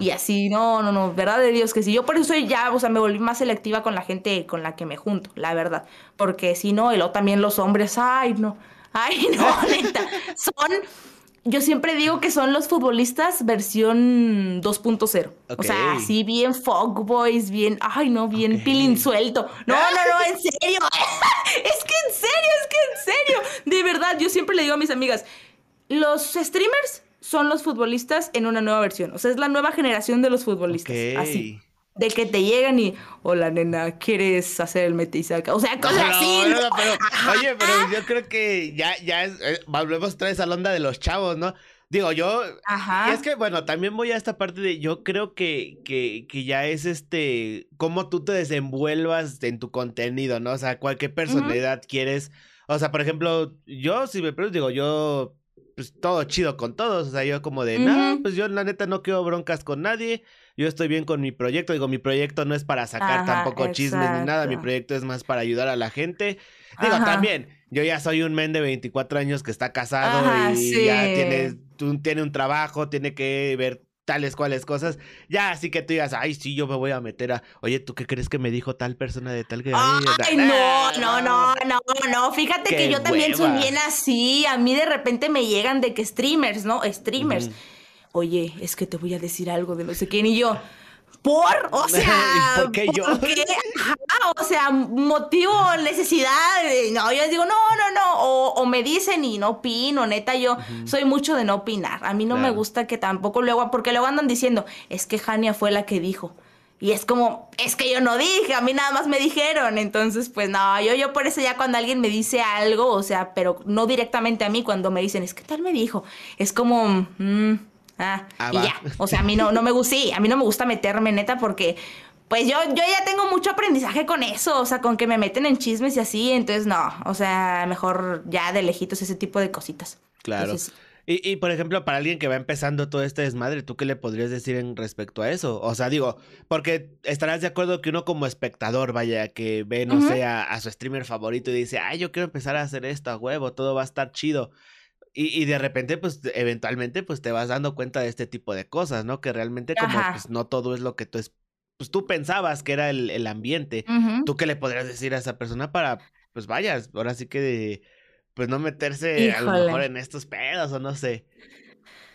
[SPEAKER 2] y así, no, no, no, verdad de Dios que sí, yo por eso soy ya, o sea, me volví más selectiva con la gente con la que me junto, la verdad, porque si no, y luego también los hombres, ay, no, ay, no, neta, son yo siempre digo que son los futbolistas versión 2.0. O sea, así bien boys, bien, ay no, bien pilín suelto. No, no, no, en serio. es que en serio, es que en serio. De verdad, yo siempre le digo a mis amigas, los streamers son los futbolistas en una nueva versión. O sea, es la nueva generación de los futbolistas. Así. De que te llegan y, hola nena, ¿quieres hacer el metisaca? O sea, cosas así.
[SPEAKER 1] oye, pero yo creo que ya, ya es, eh, volvemos otra vez a la onda de los chavos, ¿no? Digo, yo. Ajá. Y es que, bueno, también voy a esta parte de. Yo creo que, que, que ya es este. Cómo tú te desenvuelvas en tu contenido, ¿no? O sea, cualquier personalidad quieres. O sea, por ejemplo, yo, si me pregunto, digo, yo. Pues todo chido con todos. O sea, yo como de, no, pues yo la neta no quiero broncas con nadie yo estoy bien con mi proyecto. Digo, mi proyecto no es para sacar tampoco chismes ni nada, mi proyecto es más para ayudar a la gente. Digo, también, yo ya soy un men de 24 años que está casado y ya tiene, tiene un trabajo, tiene que ver tales cuales cosas. Ya, así que tú digas, ay, sí, yo me voy a meter a, oye, ¿tú qué crees que me dijo tal persona de tal que...
[SPEAKER 2] Ay, no, no, no, no, no, fíjate que yo también soy bien así, a mí de repente me llegan de que streamers, ¿no? Streamers. Oye, es que te voy a decir algo de no sé quién, y yo, ¿por? O sea, ¿por qué yo? o sea, motivo, necesidad, no, yo les digo, no, no, no, o, me dicen y no opino, neta, yo soy mucho de no opinar, a mí no me gusta que tampoco luego, porque luego andan diciendo, es que Jania fue la que dijo, Y es como, es que yo no dije, a mí nada más me dijeron. Entonces, pues no, yo, yo por eso ya cuando alguien me dice algo, o sea, pero no directamente a mí, cuando me dicen, es que tal me dijo, es como, mm, ah, ah, y ya. O sea, a mí no, no me gusta, sí, a mí no me gusta meterme neta porque pues yo, yo ya tengo mucho aprendizaje con eso, o sea, con que me meten en chismes y así, entonces no, o sea, mejor ya de lejitos ese tipo de cositas.
[SPEAKER 1] Claro. y, y, por ejemplo, para alguien que va empezando todo este desmadre, ¿tú qué le podrías decir en respecto a eso? O sea, digo, porque estarás de acuerdo que uno como espectador, vaya, que ve, no sé, a, su streamer favorito y dice, ay, yo quiero empezar a hacer esto a huevo, todo va a estar chido. Y, y, de repente, pues, eventualmente, pues, te vas dando cuenta de este tipo de cosas, ¿no? Que realmente como, pues, no todo es lo que tú pues tú pensabas que era el, ambiente. ¿Tú qué le podrías decir a esa persona para, pues vayas, ahora sí que de, pues no meterse a lo mejor en estos pedos o no sé?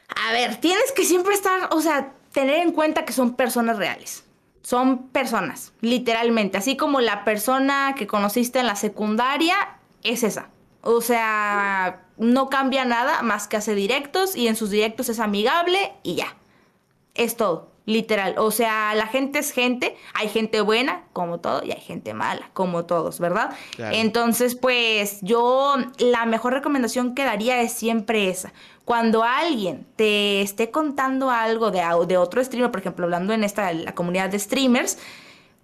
[SPEAKER 2] A ver, tienes que siempre estar, o sea, tener en cuenta que son personas reales. Son personas, literalmente. Así como la persona que conociste en la secundaria es esa. O sea, no cambia nada más que hace directos y en sus directos es amigable y ya. Es todo. Literal, o sea, la gente es gente, hay gente buena, como todo, y hay gente mala, como todos, ¿verdad? Entonces, pues yo la mejor recomendación que daría es siempre esa. Cuando alguien te esté contando algo de, de otro streamer, por ejemplo, hablando en esta la comunidad de streamers,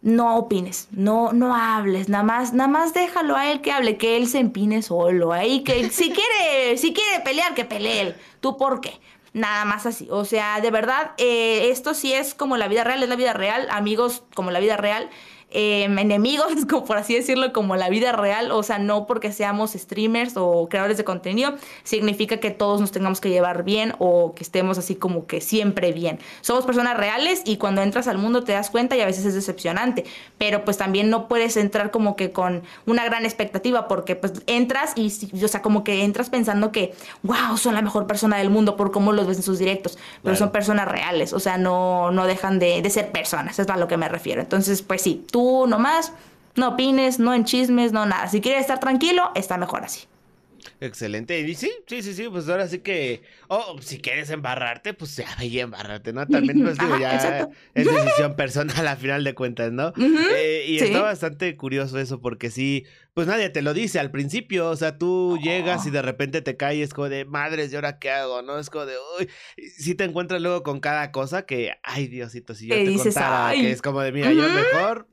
[SPEAKER 2] no opines, no, no hables, nada más, nada más déjalo a él que hable, que él se empine solo, ahí que si quiere, si quiere pelear, que pelee. ¿Tú por qué? nada más así. O sea, de verdad, eh, esto sí es como la vida real, es la vida real, amigos como la vida real. Em, enemigos, como por así decirlo, como la vida real, o sea, no porque seamos streamers o creadores de contenido, significa que todos nos tengamos que llevar bien o que estemos así como que siempre bien. Somos personas reales y cuando entras al mundo te das cuenta y a veces es decepcionante, pero pues también no puedes entrar como que con una gran expectativa porque pues entras y, o sea, como que entras pensando que, wow, son la mejor persona del mundo por cómo los ves en sus directos, pero son personas reales, o sea, no, no dejan de, de ser personas, es a lo que me refiero. Entonces, pues sí, tú nomás, no opines, no en chismes, no nada. Si quieres estar tranquilo, está mejor así.
[SPEAKER 1] Excelente. Y sí, sí, sí, sí, pues ahora sí que, oh, si quieres embarrarte, pues ya y embarrarte, ¿no? También, pues digo, ya es decisión personal a final de cuentas, ¿no? Eh, y está bastante curioso eso, porque sí, pues nadie te lo dice al principio, o sea, tú llegas y de repente te caes como de, madres, ¿y ahora qué hago? ¿No? Es como de, uy, si te encuentras luego con cada cosa que, ay, Diosito, si yo te contara, que es como de, mira, yo mejor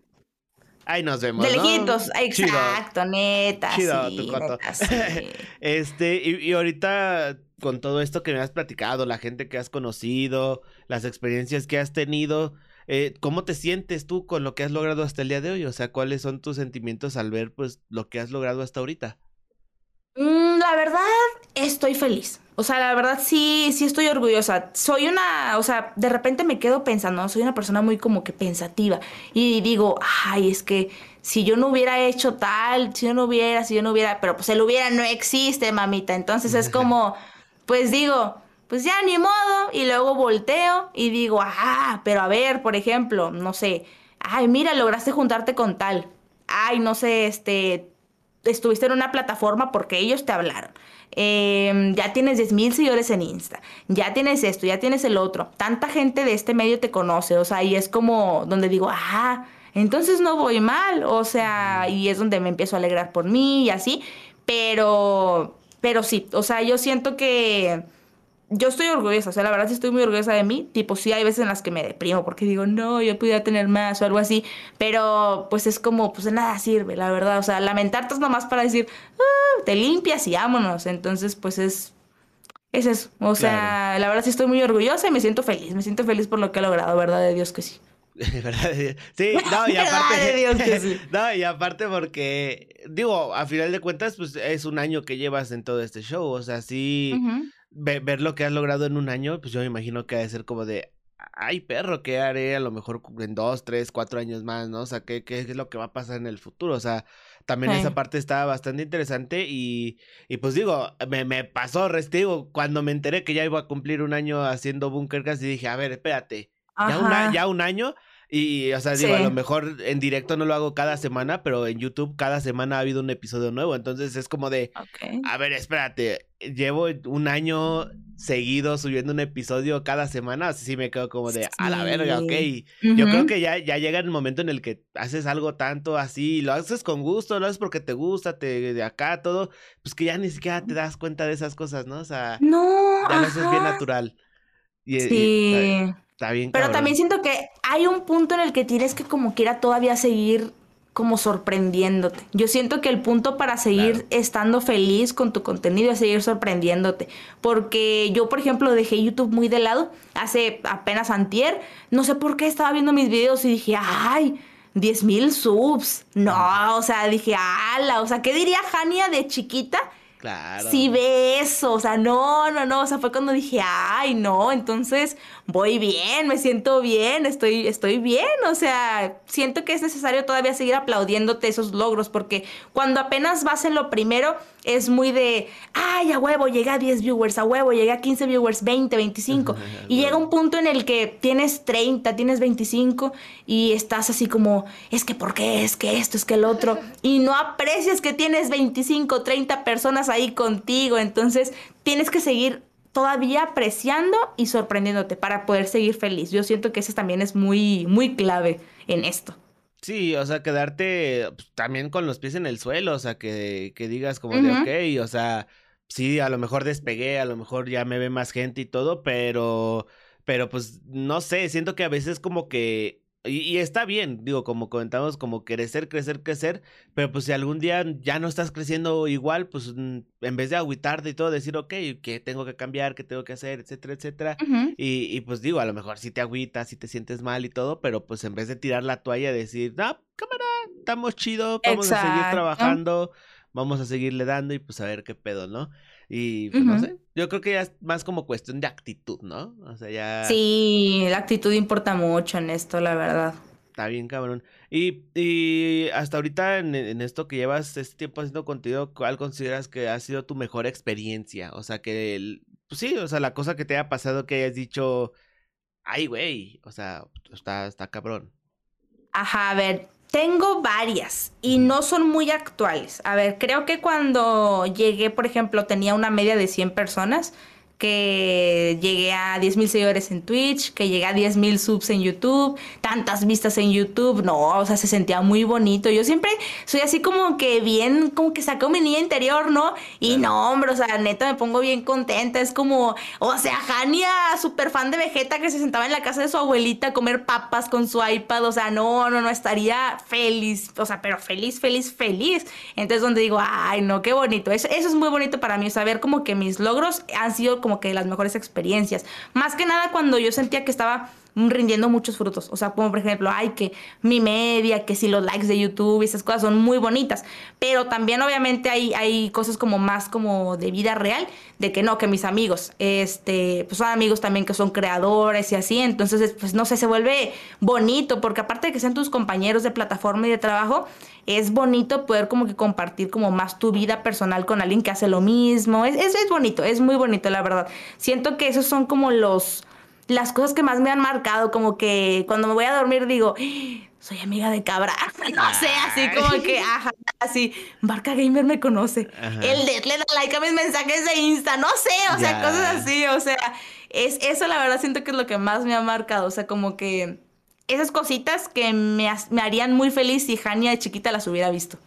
[SPEAKER 1] Ahí nos vemos.
[SPEAKER 2] De lejitos, exacto, neta. Chido, tu coto.
[SPEAKER 1] este, y, ahorita con todo esto que me has platicado, la gente que has conocido, las experiencias que has tenido, eh, ¿cómo te sientes tú con lo que has logrado hasta el día de hoy? O sea, ¿cuáles son tus sentimientos al ver pues lo que has logrado hasta ahorita?
[SPEAKER 2] La verdad, estoy feliz. O sea, la verdad sí, sí estoy orgullosa. Soy una, o sea, de repente me quedo pensando, soy una persona muy como que pensativa. Y digo, ay, es que si yo no hubiera hecho tal, si yo no hubiera, si yo no hubiera, pero pues el hubiera no existe, mamita. Entonces es como, pues digo, pues ya ni modo. Y luego volteo y digo, ah, pero a ver, por ejemplo, no sé, ay, mira, lograste juntarte con tal. Ay, no sé, este, estuviste en una plataforma porque ellos te hablaron. Em, ya tienes 10 mil seguidores en Insta, ya tienes esto, ya tienes el otro. Tanta gente de este medio te conoce, o sea, y es como donde digo, ah, entonces no voy mal, o sea, y es donde me empiezo a alegrar por mí y así, pero, pero sí, o sea, yo siento que yo estoy orgullosa, o sea, la verdad sí estoy muy orgullosa de mí. Tipo, sí hay veces en las que me deprimo porque digo, no, yo pudiera tener más o algo así. Pero pues es como, pues de nada sirve, la verdad. O sea, lamentarte es nomás para decir, ah, te limpias y vámonos. Entonces, pues es, es eso. O sea, la verdad sí estoy muy orgullosa y me siento feliz. Me siento feliz por lo que he logrado, ¿verdad? De Dios que sí.
[SPEAKER 1] ¿Verdad? Sí, no, y aparte. de Dios que sí. no, y aparte porque, digo, a final de cuentas, pues es un año que llevas en todo este show. O sea, sí ver, lo que has logrado en un año, pues yo me imagino que ha de ser como de, ay perro, ¿qué haré a lo mejor en dos, tres, cuatro años más, ¿no? O sea, ¿qué, qué es lo que va a pasar en el futuro? O sea, también esa parte está bastante interesante y, y pues digo, me, me pasó, digo, cuando me enteré que ya iba a cumplir un año haciendo Bunkercast y dije, a ver, espérate, ya, ya un año Y, o sea, digo, a lo mejor en directo no lo hago cada semana, pero en YouTube cada semana ha habido un episodio nuevo. Entonces es como de, a ver, espérate, llevo un año seguido subiendo un episodio cada semana, así sí me quedo como de, a la verga, ok. Yo creo que ya, ya llega el momento en el que haces algo tanto así, lo haces con gusto, lo haces porque te gusta, te de acá, todo, pues que ya ni siquiera te das cuenta de esas cosas, ¿no? O sea,
[SPEAKER 2] no,
[SPEAKER 1] ya lo haces bien natural.
[SPEAKER 2] Y, sí. Pero también siento que hay un punto en el que tienes que como quiera todavía seguir como sorprendiéndote. Yo siento que el punto para seguir estando feliz con tu contenido es seguir sorprendiéndote. Porque yo, por ejemplo, dejé YouTube muy de lado hace apenas antier. No sé por qué estaba viendo mis videos y dije, ay, 10 mil subs. No, o sea, dije, ala, o sea, ¿qué diría Jania de chiquita?
[SPEAKER 1] Claro.
[SPEAKER 2] Sí ve eso, o sea, no, no, no, o sea, fue cuando dije, ay, no, entonces voy bien, me siento bien, estoy, estoy bien, o sea, siento que es necesario todavía seguir aplaudiéndote esos logros, porque cuando apenas vas en lo primero, es muy de, ay, a huevo, llegué a 10 viewers, a huevo, llegué a 15 viewers, 20, 25, y llega un punto en el que tienes 30, tienes 25, y estás así como, es que, ¿por qué? Es que esto, es que el otro, y no aprecias que tienes 25, 30 personas ahí contigo. Entonces, tienes que seguir todavía apreciando y sorprendiéndote para poder seguir feliz. Yo siento que eso también es muy, muy clave en esto.
[SPEAKER 1] Sí, o sea, quedarte pues, también con los pies en el suelo, o sea, que, que digas como de, ok, o sea, sí, a lo mejor despegué, a lo mejor ya me ve más gente y todo, pero, pero pues no sé, siento que a veces como que y, está bien, digo, como comentamos, como crecer, crecer, crecer, pero pues si algún día ya no estás creciendo igual, pues en vez de agüitarte y todo, decir, ok, ¿qué tengo que cambiar? ¿Qué tengo que hacer? Etcétera, etcétera. y, y, pues digo, a lo mejor si te agüitas, si te sientes mal y todo, pero pues en vez de tirar la toalla, decir, no, cámara, estamos chido, vamos a seguir trabajando, vamos a seguirle dando y pues a ver qué pedo, ¿no? Y pues no sé, yo creo que ya es más como cuestión de actitud, ¿no? O sea, ya...
[SPEAKER 2] Sí, la actitud importa mucho en esto, la verdad.
[SPEAKER 1] Está bien, cabrón. Y, y hasta ahorita en, en, esto que llevas este tiempo haciendo contenido, ¿cuál consideras que ha sido tu mejor experiencia? O sea, que, el, pues sí, o sea, la cosa que te haya pasado que hayas dicho, ay, güey, o sea, está, está cabrón.
[SPEAKER 2] Ajá, a ver, tengo varias y no son muy actuales. A ver, creo que cuando llegué, por ejemplo, tenía una media de 100 personas que llegué a 10 mil seguidores en Twitch, que llegué a 10 mil subs en YouTube, tantas vistas en YouTube, no, o sea, se sentía muy bonito. Yo siempre soy así como que bien, como que sacó mi niña interior, ¿no? Y no, hombre, o sea, neta me pongo bien contenta. Es como, o sea, Jania, súper fan de Vegeta, que se sentaba en la casa de su abuelita a comer papas con su iPad, o sea, no, no, no, estaría feliz, o sea, pero feliz, feliz, feliz. Entonces, donde digo, ay, no, qué bonito. Eso, eso es muy bonito para mí, saber como que mis logros han sido como como que las mejores experiencias. Más que nada cuando yo sentía que estaba rindiendo muchos frutos. O sea, como por ejemplo, ay, que mi media, que si los likes de YouTube y esas cosas son muy bonitas. Pero también obviamente hay, hay cosas como más como de vida real, de que no, que mis amigos, este, pues son amigos también que son creadores y así. Entonces, pues no sé, se vuelve bonito, porque aparte de que sean tus compañeros de plataforma y de trabajo, es bonito poder como que compartir como más tu vida personal con alguien que hace lo mismo. Es, es, es bonito, es muy bonito, la verdad. Siento que esos son como los las cosas que más me han marcado, como que cuando me voy a dormir digo, soy amiga de Cabra. No sé, así como que, ajá, así, Barca Gamer me conoce. El Dead le da like a mis mensajes de Insta, no sé, o sea, cosas así, o sea, es eso la verdad siento que es lo que más me ha marcado, o sea, como que esas cositas que me, me harían muy feliz si Jania de chiquita las hubiera visto.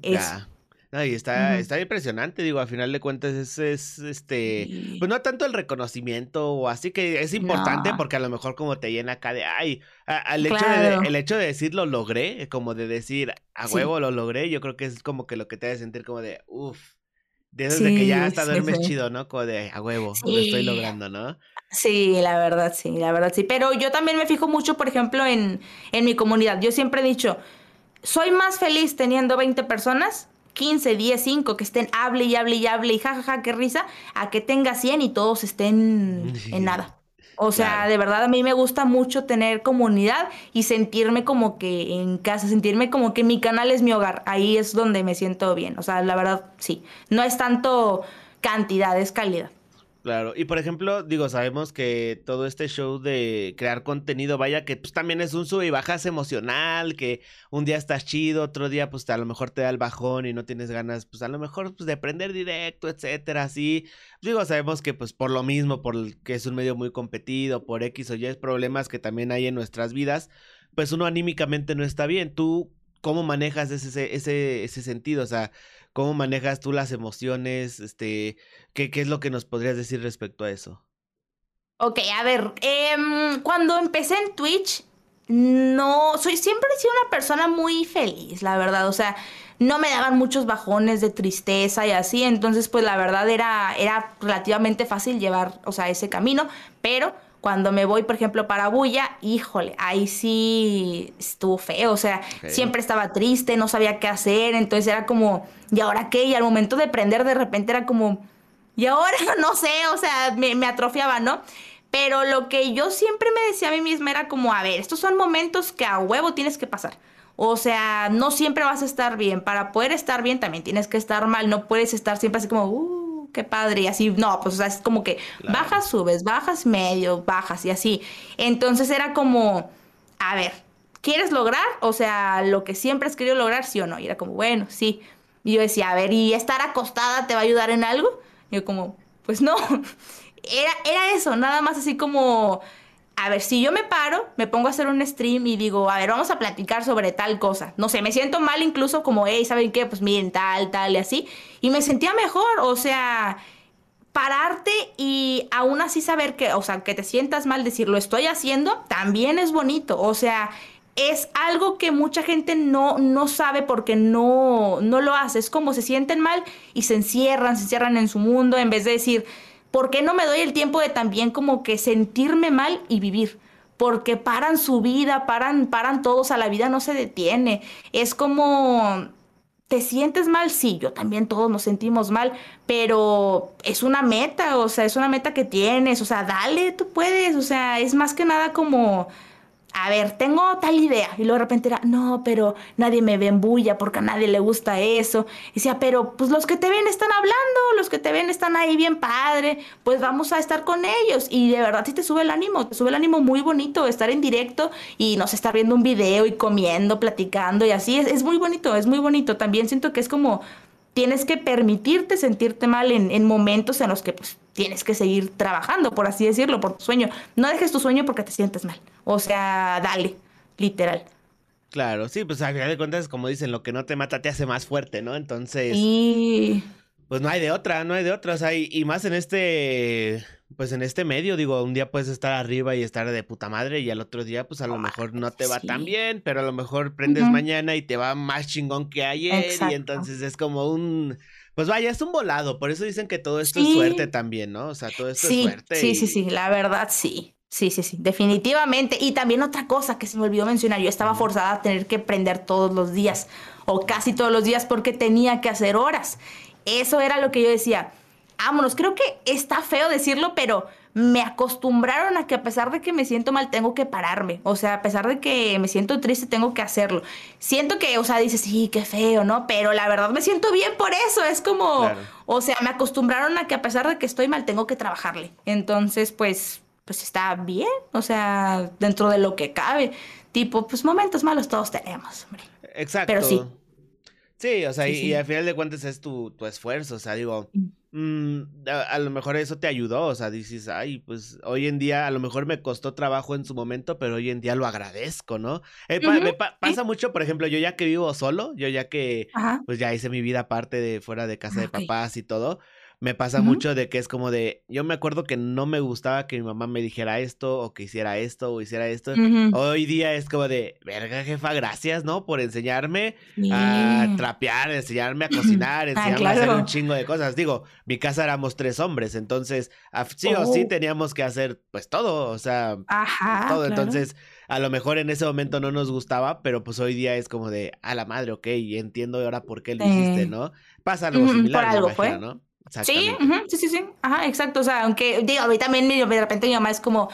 [SPEAKER 2] Eso.
[SPEAKER 1] No, y está, está impresionante, digo, a final de cuentas es, es este, pues no tanto el reconocimiento o así que es importante porque a lo mejor como te llena acá de, ay, al hecho de, el hecho de decir lo logré, como de decir a huevo lo logré, yo creo que es como que lo que te hace sentir como de, uff, de eso de que ya hasta duermes chido, ¿no? Como de a huevo, lo estoy logrando, ¿no?
[SPEAKER 2] Sí, la verdad, sí, la verdad, sí. Pero yo también me fijo mucho, por ejemplo, en, en mi comunidad. Yo siempre he dicho, soy más feliz teniendo 20 personas 15, 10, 5 que estén hable y hable y hable y jajaja, ja, qué risa, a que tenga 100 y todos estén en nada. O sea, de verdad a mí me gusta mucho tener comunidad y sentirme como que en casa, sentirme como que mi canal es mi hogar. Ahí es donde me siento bien. O sea, la verdad, sí. No es tanto cantidad, es calidad.
[SPEAKER 1] Claro, y por ejemplo, digo, sabemos que todo este show de crear contenido, vaya que pues también es un sube y bajas emocional, que un día estás chido, otro día pues a lo mejor te da el bajón y no tienes ganas, pues a lo mejor pues de aprender directo, etcétera, así. Digo, sabemos que pues por lo mismo, por que es un medio muy competido, por X o Y problemas que también hay en nuestras vidas, pues uno anímicamente no está bien. ¿Tú cómo manejas ese, ese, ese sentido? O sea, ¿Cómo manejas tú las emociones? Este, ¿qué, ¿Qué es lo que nos podrías decir respecto a eso?
[SPEAKER 2] Ok, a ver, em, cuando empecé en Twitch, no, soy, siempre he sido una persona muy feliz, la verdad, o sea, no me daban muchos bajones de tristeza y así, entonces pues la verdad era, era relativamente fácil llevar, o sea, ese camino, pero cuando me voy, por ejemplo, para Bulla, híjole, ahí sí estuvo feo, o sea, siempre estaba triste, no sabía qué hacer, entonces era como, ¿y ahora qué? Y al momento de prender, de repente era como, ¿y ahora? No sé, o sea, me, me atrofiaba, ¿no? Pero lo que yo siempre me decía a mí misma era como, a ver, estos son momentos que a huevo tienes que pasar. O sea, no siempre vas a estar bien. Para poder estar bien también tienes que estar mal. No puedes estar siempre así como, uh, qué padre, y así, no, pues o sea, es como que bajas, subes, bajas, medio, bajas y así. Entonces era como, a ver, ¿quieres lograr? O sea, lo que siempre has querido lograr, sí o no. Y era como, bueno, sí. Y yo decía, a ver, ¿y estar acostada te va a ayudar en algo? Y yo como, pues no. Era, era eso, nada más así como a ver, si yo me paro, me pongo a hacer un stream y digo, a ver, vamos a platicar sobre tal cosa. No sé, me siento mal incluso como, hey, ¿saben qué? Pues miren, tal, tal y así. Y me sentía mejor, o sea, pararte y aún así saber que, o sea, que te sientas mal, decir, lo estoy haciendo, también es bonito. O sea, es algo que mucha gente no, no sabe porque no, no lo hace. Es como se sienten mal y se encierran, se encierran en su mundo en vez de decir ¿Por qué no me doy el tiempo de también como que sentirme mal y vivir? Porque paran su vida, paran, paran todos, a la vida no se detiene. Es como, ¿te sientes mal? Sí, yo también todos nos sentimos mal, pero es una meta, o sea, es una meta que tienes, o sea, dale, tú puedes, o sea, es más que nada como a ver, tengo tal idea. Y luego de repente era, no, pero nadie me ve bulla porque a nadie le gusta eso. Y decía, pero pues los que te ven están hablando, los que te ven están ahí bien padre, pues vamos a estar con ellos. Y de verdad sí te sube el ánimo, te sube el ánimo muy bonito estar en directo y nos estar viendo un video y comiendo, platicando y así. Es, es muy bonito, es muy bonito. También siento que es como tienes que permitirte sentirte mal en, en momentos en los que pues tienes que seguir trabajando, por así decirlo, por tu sueño. No dejes tu sueño porque te sientes mal. O sea, dale, literal.
[SPEAKER 1] Claro, sí, pues al final de cuentas, como dicen, lo que no te mata te hace más fuerte, ¿no? Entonces.
[SPEAKER 2] Y.
[SPEAKER 1] Pues no hay de otra, no hay de otra. O sea, y, más en este. Pues en este medio, digo, un día puedes estar arriba y estar de puta madre, y al otro día, pues a lo mejor no te va tan bien, pero a lo mejor prendes mañana y te va más chingón que ayer, y entonces es como un pues vaya, es un volado, por eso dicen que todo esto es suerte también, ¿no? O sea, todo esto es suerte.
[SPEAKER 2] Sí, sí, sí, la verdad sí. Sí, sí, sí, definitivamente. Y también otra cosa que se me olvidó mencionar, yo estaba forzada a tener que prender todos los días o casi todos los días porque tenía que hacer horas. Eso era lo que yo decía. Vámonos, creo que está feo decirlo, pero me acostumbraron a que a pesar de que me siento mal, tengo que pararme. O sea, a pesar de que me siento triste, tengo que hacerlo. Siento que, o sea, dices, sí, qué feo, ¿no? Pero la verdad me siento bien por eso. Es como, o sea, me acostumbraron a que a pesar de que estoy mal, tengo que trabajarle. Entonces, pues, pues está bien. O sea, dentro de lo que cabe. Tipo, pues momentos malos todos tenemos, hombre.
[SPEAKER 1] Exacto.
[SPEAKER 2] Pero sí.
[SPEAKER 1] Sí, o sea, y, al final de cuentas es tu, tu esfuerzo. O sea, digo. Mm. Mm, a, lo mejor eso te ayudó, o sea, dices, ay, pues hoy en día a lo mejor me costó trabajo en su momento, pero hoy en día lo agradezco, ¿no? Eh, me pasa mucho, por ejemplo, yo ya que vivo solo, yo ya que, pues ya hice mi vida aparte de fuera de casa de papás y todo, me pasa mucho de que es como de, yo me acuerdo que no me gustaba que mi mamá me dijera esto o que hiciera esto o hiciera esto. Hoy día es como de, verga jefa, gracias, ¿no? Por enseñarme a trapear, enseñarme a cocinar, ah, enseñarme a hacer un chingo de cosas. Digo, mi casa éramos tres hombres, entonces sí o sí oh. teníamos que hacer pues todo, o sea, todo. Entonces, a lo mejor en ese momento no nos gustaba, pero pues hoy día es como de, a la madre, ok, entiendo ahora por qué lo hiciste, ¿no? Pasa algo similar, por algo fue. ¿no?
[SPEAKER 2] Sí, sí, sí, sí. Ajá, exacto. O sea, aunque, digo, a mí también de repente mi mamá es como,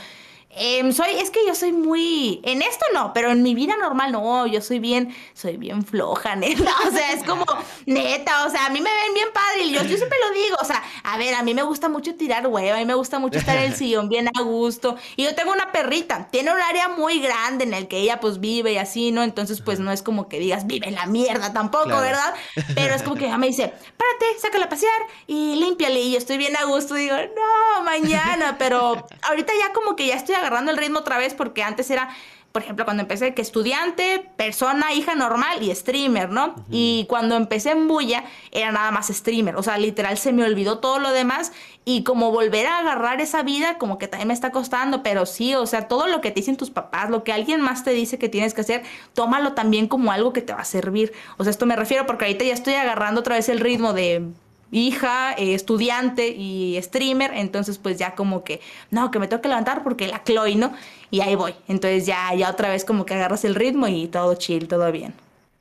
[SPEAKER 2] Em, soy, es que yo soy muy, en esto no, pero en mi vida normal no, yo soy bien, soy bien floja, neta, o sea, es como, neta, o sea, a mí me ven bien padre y yo, yo siempre lo digo, o sea, a ver, a mí me gusta mucho tirar huevo, a mí me gusta mucho estar en el sillón bien a gusto, y yo tengo una perrita, tiene un área muy grande en el que ella pues vive y así, ¿no? Entonces pues no es como que digas, vive en la mierda tampoco, ¿verdad? Pero es como que ella me dice, párate, sácala a pasear y límpiale, y yo estoy bien a gusto, digo, no, mañana, pero ahorita ya como que ya estoy agarrando el ritmo otra vez porque antes era, por ejemplo, cuando empecé que estudiante, persona, hija normal y streamer, ¿no? Y cuando empecé en Bulla era nada más streamer, o sea, literal se me olvidó todo lo demás y como volver a agarrar esa vida como que también me está costando, pero sí, o sea, todo lo que te dicen tus papás, lo que alguien más te dice que tienes que hacer, tómalo también como algo que te va a servir. O sea, esto me refiero porque ahorita ya estoy agarrando otra vez el ritmo de hija, eh, estudiante y streamer, entonces pues ya como que, no, que me tengo que levantar porque la Chloe, ¿no? Y ahí voy, entonces ya, ya otra vez como que agarras el ritmo y todo chill, todo bien.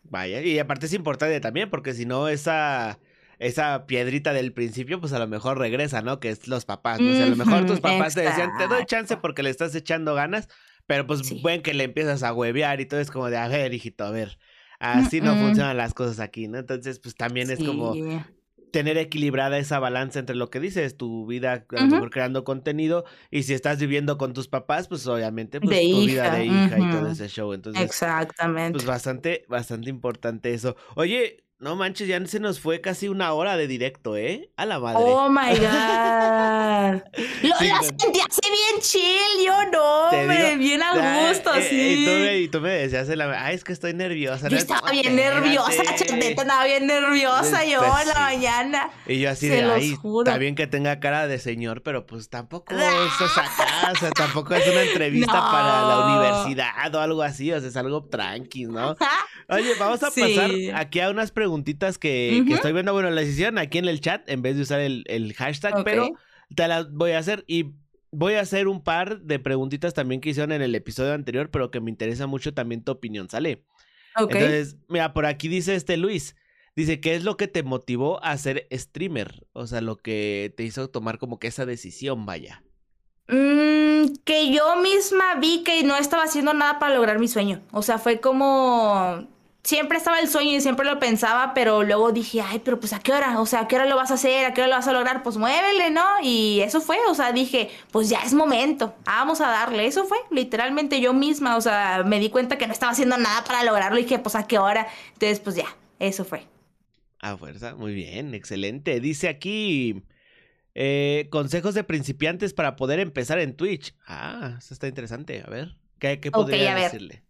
[SPEAKER 1] Vaya, y aparte es importante también porque si no esa esa piedrita del principio, pues a lo mejor regresa, ¿no? Que es los papás, ¿no? O sea, a lo mejor tus papás te decían, te doy chance porque le estás echando ganas, pero pues sí. ven que le empiezas a huevear y todo es como de, a ver, hijito, a ver, así no funcionan las cosas aquí, ¿no? Entonces, pues también es como tener equilibrada esa balanza entre lo que dices, tu vida creando contenido y si estás viviendo con tus papás, pues obviamente pues, tu vida de hija y todo ese show. Entonces,
[SPEAKER 2] Exactamente.
[SPEAKER 1] Pues bastante, bastante importante eso. Oye, no manches, ya se nos fue casi una hora de directo, ¿eh? A la madre.
[SPEAKER 2] Oh my God. Lo sí, sentí así bien chill, yo no, hombre, bien a gusto,
[SPEAKER 1] eh,
[SPEAKER 2] sí.
[SPEAKER 1] Y tú, me, y tú me decías, la, ay, es que estoy nerviosa.
[SPEAKER 2] Yo estaba bien nerviosa, chateta, estaba bien nerviosa yo pues, en la mañana.
[SPEAKER 1] Y yo así
[SPEAKER 2] Se
[SPEAKER 1] de, ay,
[SPEAKER 2] juro.
[SPEAKER 1] está bien que tenga cara de señor, pero pues tampoco es acá, o sea, tampoco es una entrevista
[SPEAKER 2] No.
[SPEAKER 1] para la universidad o algo así, o sea, es algo tranqui, ¿no? Oye, vamos a
[SPEAKER 2] Sí.
[SPEAKER 1] pasar aquí a unas preguntitas que, estoy viendo. Bueno, las hicieron aquí en el chat en vez de usar el, el hashtag, pero te las voy a hacer y voy a hacer un par de preguntitas también que hicieron en el episodio anterior, pero que me interesa mucho también tu opinión, ¿sale?
[SPEAKER 2] Ok.
[SPEAKER 1] Entonces, mira, por aquí dice este Luis. Dice, ¿qué es lo que te motivó a ser streamer? O sea, lo que te hizo tomar como que esa decisión, vaya.
[SPEAKER 2] Mm, que yo misma vi que no estaba haciendo nada para lograr mi sueño. O sea, fue como... Siempre estaba el sueño y siempre lo pensaba, pero luego dije, ay, pero pues ¿a qué hora? O sea, ¿a qué hora lo vas a hacer? ¿A qué hora lo vas a lograr? Pues muévele, ¿no? Y eso fue, o sea, dije, pues ya es momento, vamos a darle. Eso fue, literalmente yo misma, o sea, me di cuenta que no estaba haciendo nada para lograrlo y dije, pues ¿a qué hora? Entonces, pues ya, eso fue.
[SPEAKER 1] A fuerza, muy bien, excelente. Dice aquí, eh, consejos de principiantes para poder empezar en Twitch. Ah, eso está interesante. A ver, ¿qué, podría decirle?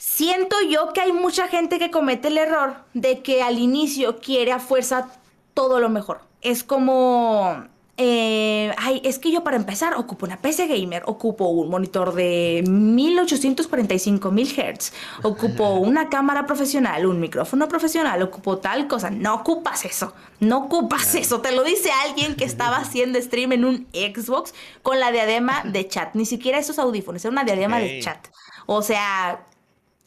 [SPEAKER 2] Siento yo que hay mucha gente que comete el error de que al inicio quiere a fuerza todo lo mejor. Es como, eh, ay, es que yo para empezar ocupo una PC gamer, ocupo un monitor de 1845 mil Hz, ocupo una cámara profesional, un micrófono profesional, ocupo tal cosa. No ocupas eso, no ocupas eso. Te lo dice alguien que estaba haciendo stream en un Xbox con la diadema de chat. Ni siquiera esos audífonos, era una diadema de chat. O sea,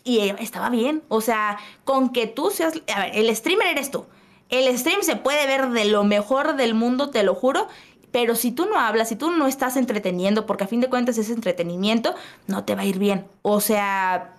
[SPEAKER 2] y estaba bien. O sea, con que tú seas. A ver, el streamer eres tú. El stream se puede ver de lo mejor del mundo, te lo juro. Pero si tú no hablas, si tú no estás entreteniendo, porque a fin de cuentas es entretenimiento, no te va a ir bien. O sea,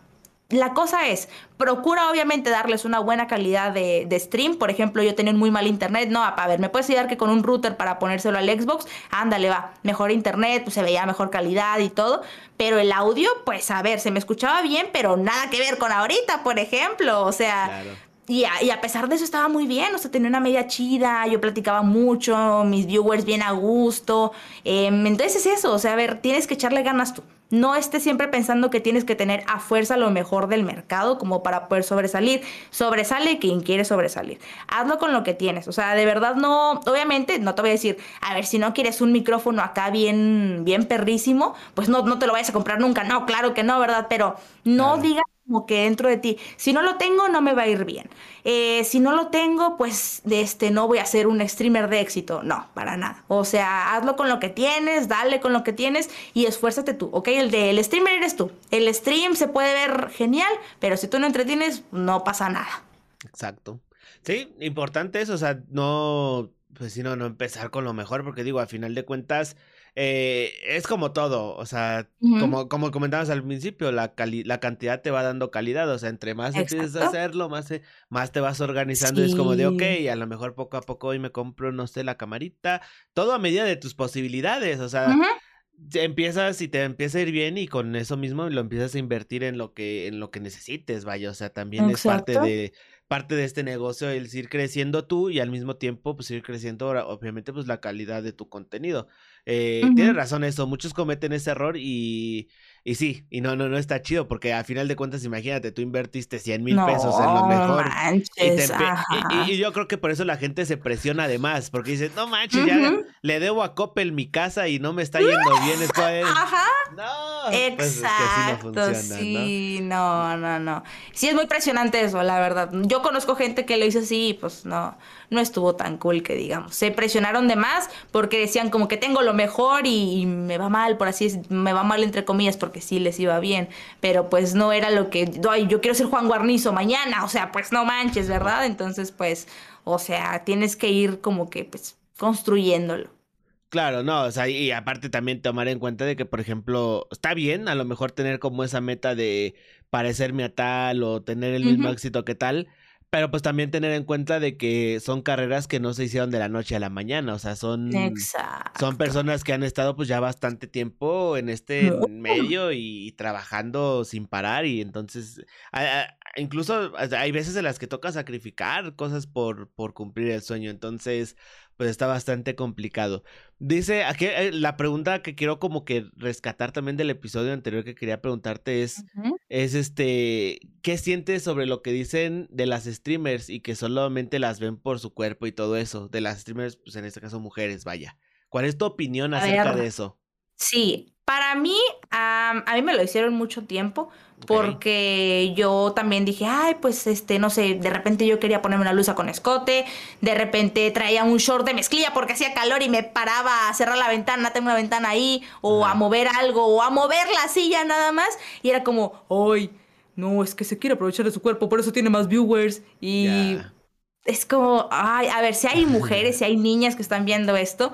[SPEAKER 2] la cosa es, procura obviamente darles una buena calidad de, de stream. Por ejemplo, yo tenía un muy mal internet. No, a ver, ¿me puedes ayudar que con un router para ponérselo al Xbox? Ándale, va. Mejor internet, pues se veía mejor calidad y todo. Pero el audio, pues a ver, se me escuchaba bien, pero nada que ver con ahorita, por ejemplo. O sea,
[SPEAKER 1] Claro.
[SPEAKER 2] y a, y a pesar de eso estaba muy bien, o sea, tenía una media chida, yo platicaba mucho, mis viewers bien a gusto. em, entonces es eso, o sea, a ver, tienes que echarle ganas tú. No estés siempre pensando que tienes que tener a fuerza lo mejor del mercado como para poder sobresalir. Sobresale quien quiere sobresalir. Hazlo con lo que tienes. O sea, de verdad no, obviamente no te voy a decir, a ver, si no quieres un micrófono acá bien, bien perrísimo, pues no, no te lo vayas a comprar nunca. No, claro que no, ¿verdad? Pero no
[SPEAKER 1] Claro.
[SPEAKER 2] digas como que dentro de ti, si no lo tengo, no me va a ir bien. Eh, si no lo tengo, pues de este, no voy a ser un streamer de éxito. No, para nada. O sea, hazlo con lo que tienes, dale con lo que tienes y esfuérzate tú, ¿ok? El del streamer eres tú. El stream se puede ver genial, pero si tú no entretienes, no pasa nada.
[SPEAKER 1] Exacto. Sí, importante eso, o sea, no, pues si no, no empezar con lo mejor, porque digo, a final de cuentas, eh, es como todo, o sea, como, como comentabas al principio, la, la cantidad te va dando calidad, o sea, entre más empieces a hacerlo, más, más te vas organizando, es como de, ok, a lo mejor poco a poco hoy me compro, no sé, la camarita, todo a medida de tus posibilidades, o sea, empiezas y te empieza a ir bien y con eso mismo lo empiezas a invertir en lo que, en lo que necesites, vaya, o sea, también es parte de parte de este negocio el ir creciendo tú y al mismo tiempo pues ir creciendo obviamente pues la calidad de tu contenido. Eh, Tienes razón eso, muchos cometen ese error y, y sí, y no, no, no está chido porque a final de cuentas imagínate, tú invertiste 100 mil pesos en lo mejor. y, yo creo que por eso la gente se presiona además, porque dice, no manches, ya le debo a Coppel mi casa y no me está yendo bien. Esto
[SPEAKER 2] Ajá. No. Exacto. Pues sí, ¿no? no, no, Sí es muy presionante eso, la verdad. Yo conozco gente que lo hizo así y pues no, no estuvo tan cool que digamos. Se presionaron de más porque decían como que tengo lo mejor y, me va mal, por así es, me va mal entre comillas porque sí les iba bien, pero pues no era lo que, Ay, yo quiero ser Juan Guarnizo mañana, o sea, pues no manches, ¿verdad? Entonces pues, o sea, tienes que ir como que pues construyéndolo.
[SPEAKER 1] Claro, no, o sea, y aparte también tomar en cuenta de que, por ejemplo, está bien a lo mejor tener como esa meta de parecerme a tal o tener el mismo éxito que tal, pero pues también tener en cuenta de que son carreras que no se hicieron de la noche a la mañana, o sea, son, son personas que han estado pues ya bastante tiempo en este medio y, trabajando sin parar y entonces incluso hay veces en las que toca sacrificar cosas por, por cumplir el sueño, entonces pues está bastante complicado. Dice, aquí eh, la pregunta que quiero como que rescatar también del episodio anterior que quería preguntarte es, es este, ¿qué sientes sobre lo que dicen de las streamers y que solamente las ven por su cuerpo y todo eso? De las streamers, pues en este caso mujeres, vaya. ¿Cuál es tu opinión acerca de eso?
[SPEAKER 2] Sí, para mí, a mí me lo hicieron mucho tiempo porque yo también dije, ay, pues este, no sé, de repente yo quería ponerme una blusa con escote, de repente traía un short de mezclilla porque hacía calor y me paraba a cerrar la ventana, tengo una ventana ahí, o a mover algo, o a mover la silla nada más, y era como, ay, no, es que se quiere aprovechar de su cuerpo, por eso tiene más viewers, y es como, ay, a ver, si hay mujeres, si hay niñas que están viendo esto,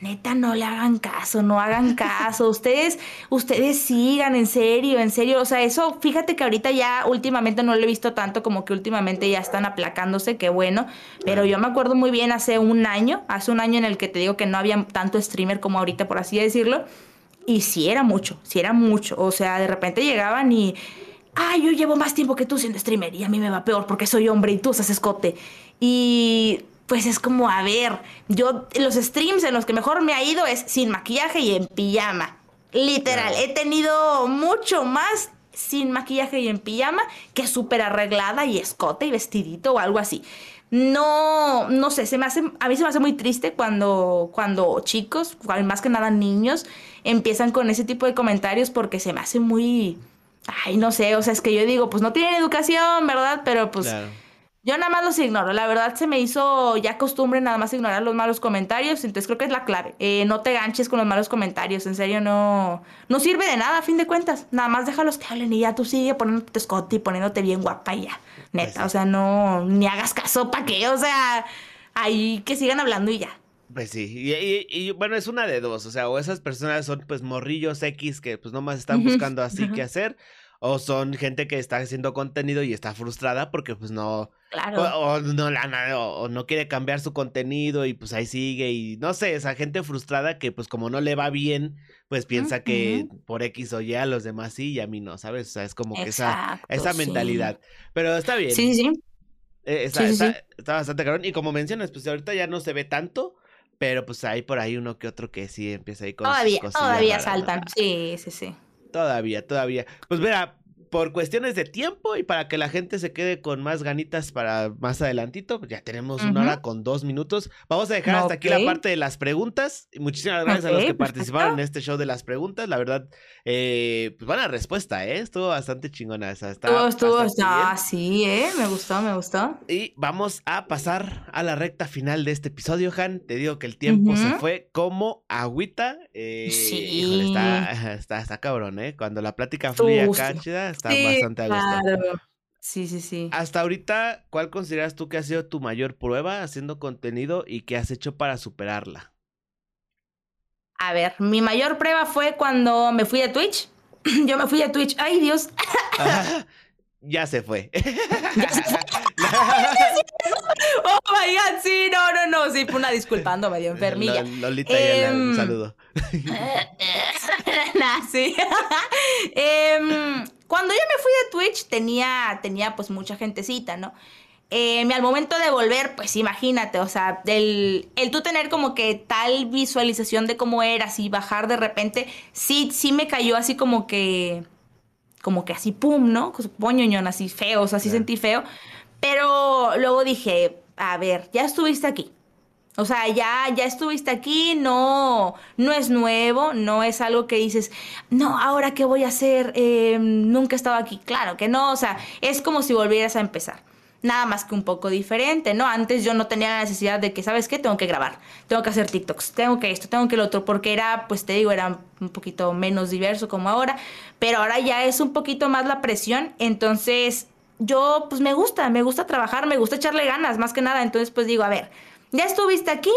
[SPEAKER 2] neta, no le hagan caso, no hagan caso. Ustedes, ustedes sigan, en serio, en serio. O sea, eso, fíjate que ahorita ya últimamente no lo he visto tanto como que últimamente ya están aplacándose, qué bueno. Pero yo me acuerdo muy bien hace un año, hace un año en el que te digo que no había tanto streamer como ahorita, por así decirlo. Y sí era mucho, sí era mucho. O sea, de repente llegaban y. Ay, yo llevo más tiempo que tú siendo streamer y a mí me va peor porque soy hombre y tú usas escote. Y pues es como, a ver, yo los streams en los que mejor me ha ido es sin maquillaje y en pijama. Literal, he tenido mucho más sin maquillaje y en pijama que súper arreglada y escote y vestidito o algo así. No, no sé, se me hace, a mí se me hace muy triste cuando, cuando chicos, más que nada niños, empiezan con ese tipo de comentarios porque se me hace muy, ay, no sé, o sea, es que yo digo, pues no tienen educación, ¿verdad? Pero pues... Yo nada más los ignoro. La verdad se me hizo ya costumbre nada más ignorar los malos comentarios. Entonces creo que es la clave. Eh, no te ganches con los malos comentarios. En serio, no, no sirve de nada a fin de cuentas. Nada más déjalos que hablen y ya tú sigue poniéndote escote y poniéndote bien guapa y ya. Neta, pues o sea, no, ni hagas caso para qué. O sea, ahí que sigan hablando y ya.
[SPEAKER 1] Pues sí, y, y, bueno, es una de dos, o sea, o esas personas son pues morrillos X que pues nomás están buscando así que hacer, o son gente que está haciendo contenido y está frustrada porque pues no, claro. o, no, la, o, no quiere cambiar su contenido y pues ahí sigue y no sé, esa gente frustrada que pues como no le va bien, pues piensa que por X o Y a los demás sí y a mí no, ¿sabes? O sea, es como que esa, esa mentalidad. Pero está bien.
[SPEAKER 2] Sí, sí.
[SPEAKER 1] Eh, está, está, está, bastante cabrón y como mencionas, pues ahorita ya no se ve tanto. Pero pues hay por ahí uno que otro que sí empieza ahí con
[SPEAKER 2] Todavía, todavía saltan. Sí, sí, sí.
[SPEAKER 1] Todavía, todavía. Pues mira, por cuestiones de tiempo y para que la gente se quede con más ganitas para más adelantito, pues ya tenemos una hora con dos minutos. Vamos a dejar hasta aquí la parte de las preguntas. Muchísimas gracias a los que participaron en este show de las preguntas. La verdad, eh, pues buena respuesta, ¿eh? Estuvo bastante chingona esa.
[SPEAKER 2] estuvo, estuvo, ah, sí, ¿eh? Me gustó, me gustó.
[SPEAKER 1] Y vamos a pasar a la recta final de este episodio, Han. Te digo que el tiempo se fue como agüita. Eh, sí. está, está, está, cabrón, ¿eh? Cuando la plática fluye acá, chida, está bastante a gusto.
[SPEAKER 2] Sí, sí, sí.
[SPEAKER 1] Hasta ahorita, ¿cuál consideras tú que ha sido tu mayor prueba haciendo contenido y qué has hecho para superarla?
[SPEAKER 2] A ver, mi mayor prueba fue cuando me fui a Twitch. Yo me fui a Twitch. Ay, Dios.
[SPEAKER 1] ya se fue.
[SPEAKER 2] oh my god, sí, no, no, no, sí, fue una disculpando, medio enfermilla.
[SPEAKER 1] Lolita, ya un em, saludo.
[SPEAKER 2] nah, sí. Em, cuando yo me fui de Twitch tenía, tenía pues mucha gentecita, ¿no? Eh, al momento de volver, pues imagínate, o sea, el, el tú tener como que tal visualización de cómo eras y bajar de repente, sí, sí me cayó así como que, como que así, pum, ¿no? Poñoñón, así feo, o sea, así sentí feo. Pero luego dije, a ver, ya estuviste aquí. O sea, ya, ya estuviste aquí, no, no es nuevo, no es algo que dices, no, ahora qué voy a hacer, em, nunca he estado aquí. Claro que no, o sea, es como si volvieras a empezar. Nada más que un poco diferente, ¿no? Antes yo no tenía la necesidad de que, ¿sabes qué? Tengo que grabar, tengo que hacer TikToks, tengo que esto, tengo que lo otro, porque era, pues te digo, era un poquito menos diverso como ahora, pero ahora ya es un poquito más la presión, entonces yo pues me gusta, me gusta trabajar, me gusta echarle ganas, más que nada. Entonces pues digo, a ver, ya estuviste aquí,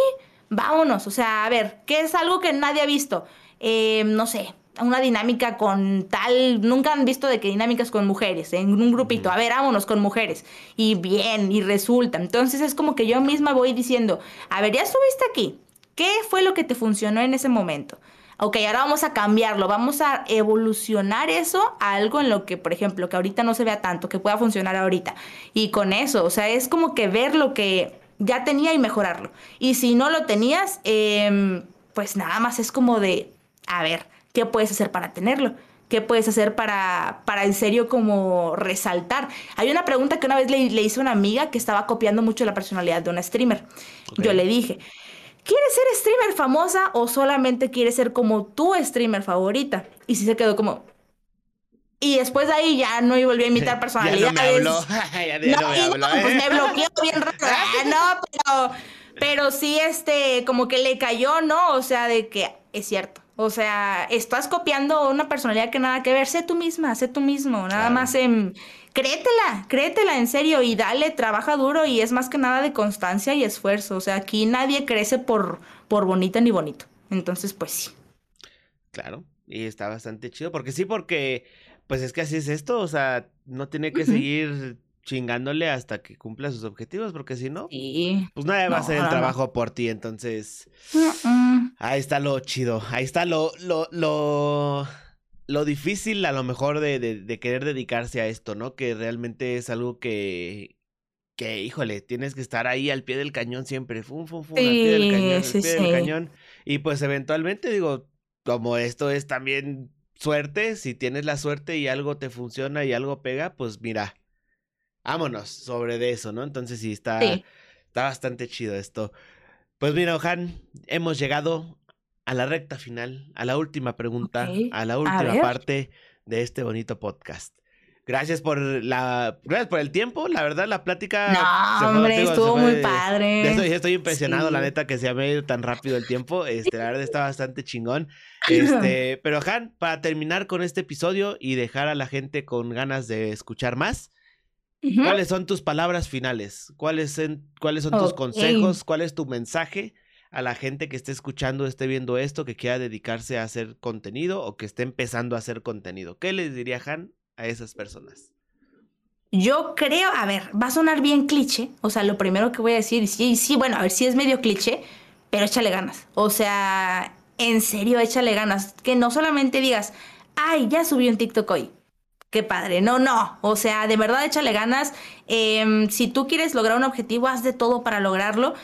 [SPEAKER 2] vámonos. O sea, a ver, ¿qué es algo que nadie ha visto? Eh, no sé, una dinámica con tal, nunca han visto de qué dinámicas con mujeres, en un grupito, a ver, vámonos con mujeres. Y bien, y resulta. Entonces es como que yo misma voy diciendo, a ver, ya estuviste aquí, ¿qué fue lo que te funcionó en ese momento? ok, ahora vamos a cambiarlo, vamos a evolucionar eso a algo en lo que, por ejemplo, que ahorita no se vea tanto, que pueda funcionar ahorita. Y con eso, o sea, es como que ver lo que ya tenía y mejorarlo. Y si no lo tenías, em, pues nada más es como de, a ver, ¿qué puedes hacer para tenerlo? ¿Qué puedes hacer para, para en serio como resaltar? Hay una pregunta que una vez le, hice a una amiga que estaba copiando mucho la personalidad de una streamer. Yo le dije, ¿quieres ser streamer famosa o solamente quieres ser como tu streamer favorita? Y sí se quedó como... Y después de ahí ya no volví a imitar personalidades.
[SPEAKER 1] ya no me habló. ya, no, me habló,
[SPEAKER 2] pues me bloqueó bien raro. Ah, no, pero, pero sí, este, como que le cayó, ¿no? O sea, de que es cierto. O sea, estás copiando una personalidad que nada que ver. Sé tú misma, sé tú mismo. Nada más en créetela, créetela en serio y dale, trabaja duro y es más que nada de constancia y esfuerzo. O sea, aquí nadie crece por, por bonita ni bonito. Entonces, pues sí.
[SPEAKER 1] Claro, y está bastante chido, porque sí, porque pues es que así es esto, o sea, no tiene que seguir chingándole hasta que cumpla sus objetivos, porque si no, pues nadie va a hacer el trabajo por ti, entonces ahí está lo chido, ahí está lo, lo, lo lo difícil a lo mejor de, de, querer dedicarse a esto, ¿no? Que realmente es algo que, que, híjole, tienes que estar ahí al pie del cañón siempre, fum, fum, fum, al pie del cañón, al pie del cañón. Y pues eventualmente, digo, como esto es también suerte, si tienes la suerte y algo te funciona y algo pega, pues mira, vámonos sobre de eso, ¿no? Entonces sí, está, está bastante chido esto. Pues mira, Ojan, hemos llegado a la recta final, a la última pregunta, a la última parte de este bonito podcast. Gracias por la, gracias por el tiempo. La verdad, la plática.
[SPEAKER 2] No, hombre, estuvo muy padre.
[SPEAKER 1] Estoy, estoy impresionado, la neta, que se ha ido tan rápido el tiempo. Este, la verdad está bastante chingón. Este, pero Han, para terminar con este episodio y dejar a la gente con ganas de escuchar más, ¿cuáles son tus palabras finales? ¿Cuáles, cuáles son tus consejos? ¿Cuál es tu mensaje a la gente que esté escuchando, esté viendo esto, que quiera dedicarse a hacer contenido o que esté empezando a hacer contenido? ¿Qué les diría Han a esas personas?
[SPEAKER 2] Yo creo, a ver, va a sonar bien cliché, o sea, lo primero que voy a decir, sí, sí, bueno, a ver, sí es medio cliché, pero échale ganas. O sea, en serio, échale ganas. Que no solamente digas, ay, ya subí un TikTok hoy. Qué padre. No, no. O sea, de verdad, échale ganas. Em, si tú quieres lograr un objetivo, haz de todo para lograrlo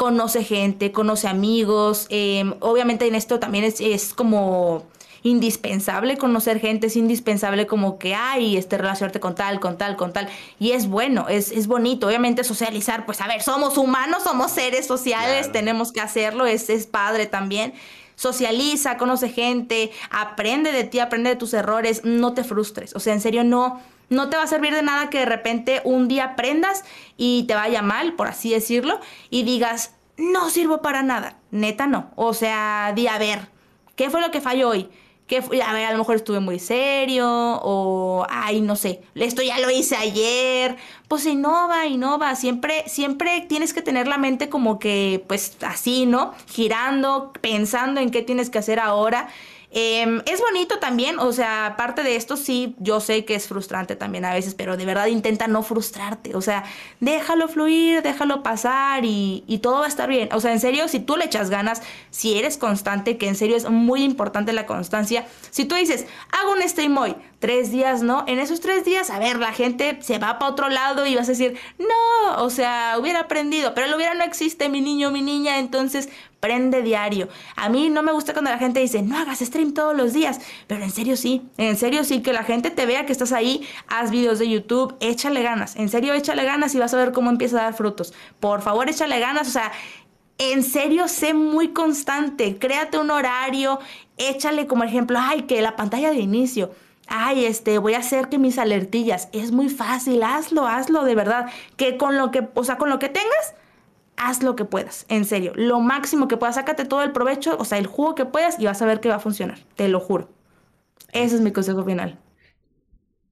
[SPEAKER 2] conoce gente, conoce amigos. Em, obviamente en esto también es, como indispensable conocer gente, es indispensable como que hay este relacionarte con tal, con tal, con tal. Y es bueno, es, es bonito. Obviamente socializar, pues a ver, somos humanos, somos seres sociales, tenemos que hacerlo, es, es padre también. Socializa, conoce gente, aprende de ti, aprende de tus errores, no te frustres. O sea, en serio, no, no te va a servir de nada que de repente un día aprendas y te vaya mal, por así decirlo, y digas, no sirvo para nada. Neta no. O sea, di a ver, ¿qué fue lo que falló hoy? Que a ver, a lo mejor estuve muy serio o, ay, no sé, esto ya lo hice ayer. Pues innova, innova, siempre, siempre tienes que tener la mente como que, pues así, ¿no? Girando, pensando en qué tienes que hacer ahora. Em, es bonito también, o sea, aparte de esto, sí, yo sé que es frustrante también a veces, pero de verdad intenta no frustrarte, o sea, déjalo fluir, déjalo pasar y, y todo va a estar bien. O sea, en serio, si tú le echas ganas, si eres constante, que en serio es muy importante la constancia, si tú dices, hago un stream hoy, tres días, ¿no? En esos tres días, a ver, la gente se va para otro lado y vas a decir, no, o sea, hubiera aprendido, pero el hubiera no existe, mi niño, mi niña, entonces prende diario. A mí no me gusta cuando la gente dice, no hagas stream todos los días, pero en serio sí, en serio sí, que la gente te vea que estás ahí, haz videos de YouTube, échale ganas, en serio échale ganas y vas a ver cómo empieza a dar frutos. Por favor, échale ganas, o sea, en serio, sé muy constante, créate un horario, échale como ejemplo, ay, que la pantalla de inicio. Ay, este, voy a hacer que mis alertillas. Es muy fácil, hazlo, hazlo de verdad. Que con lo que, o sea, con lo que tengas, haz lo que puedas, en serio, lo máximo que puedas, sácate todo el provecho, o sea, el jugo que puedas y vas a ver que va a funcionar, te lo juro. Ese es mi consejo final.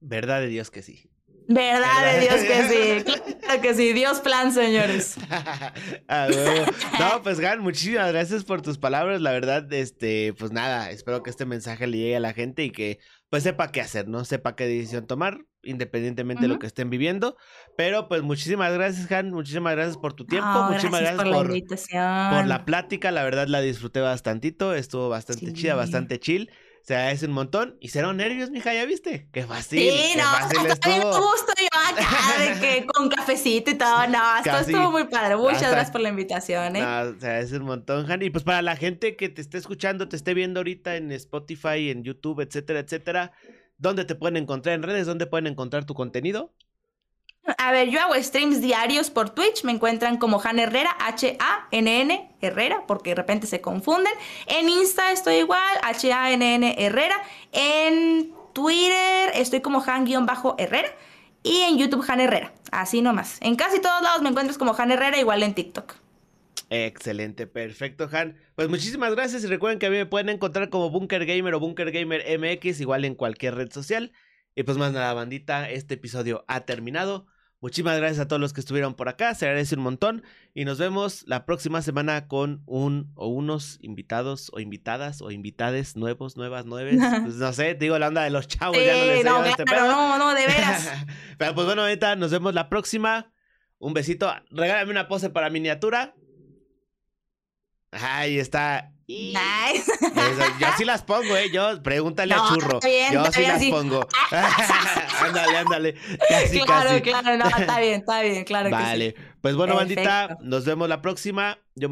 [SPEAKER 1] Verdad de Dios que sí.
[SPEAKER 2] Verdad de Dios que sí, claro que sí, Dios plan, señores.
[SPEAKER 1] no, pues Gan, muchísimas gracias por tus palabras, la verdad, este, pues nada, espero que este mensaje le llegue a la gente y que pues sepa qué hacer, ¿no? Sepa qué decisión tomar, independientemente de lo que estén viviendo. Pero pues muchísimas gracias, Han, muchísimas gracias por tu tiempo, muchísimas gracias, por, la por, la plática, la verdad la disfruté bastantito, estuvo bastante chida, bastante chill. Se agradece un montón. Y cero nervios, mija, ¿ya viste? Qué fácil. Sí, qué
[SPEAKER 2] no,
[SPEAKER 1] fácil
[SPEAKER 2] estuvo. gusto yo acá de que con cafecito y todo. No, esto estuvo muy padre. Muchas gracias por la invitación, ¿eh?
[SPEAKER 1] No, se agradece un montón, Han. Y pues para la gente que te esté escuchando, te esté viendo ahorita en Spotify, en YouTube, etcétera, etcétera, ¿dónde te pueden encontrar en redes? ¿Dónde pueden encontrar tu contenido?
[SPEAKER 2] A ver, yo hago streams diarios por Twitch, me encuentran como Han Herrera, H-A-N-N Herrera, porque de repente se confunden. En Insta estoy igual, H-A-N-N Herrera. En Twitter estoy como Han-Herrera. Y en YouTube Han Herrera, así nomás. En casi todos lados me encuentras como Han Herrera, igual en TikTok.
[SPEAKER 1] Excelente, perfecto, Han. Pues muchísimas gracias y recuerden que a mí me pueden encontrar como Bunker Gamer o Bunker Gamer MX, igual en cualquier red social. Y pues más nada, bandita, este episodio ha terminado. Muchísimas gracias a todos los que estuvieron por acá, se agradece un montón y nos vemos la próxima semana con un o unos invitados o invitadas o invitades nuevos, nuevas, nueves. Pues no sé, digo la onda de los chavos, ya no les
[SPEAKER 2] no, este no, no, de veras.
[SPEAKER 1] Pero pues bueno, ahorita nos vemos la próxima. Un besito, regálame una pose para miniatura. Ahí está.
[SPEAKER 2] Nice.
[SPEAKER 1] yo sí las pongo, ¿eh? Yo, pregúntale a Churro. yo sí las pongo. ándale, ándale.
[SPEAKER 2] Casi, claro, claro, no, está bien, está bien, claro
[SPEAKER 1] vale.
[SPEAKER 2] que sí.
[SPEAKER 1] Pues bueno, bandita, nos vemos la próxima. Yo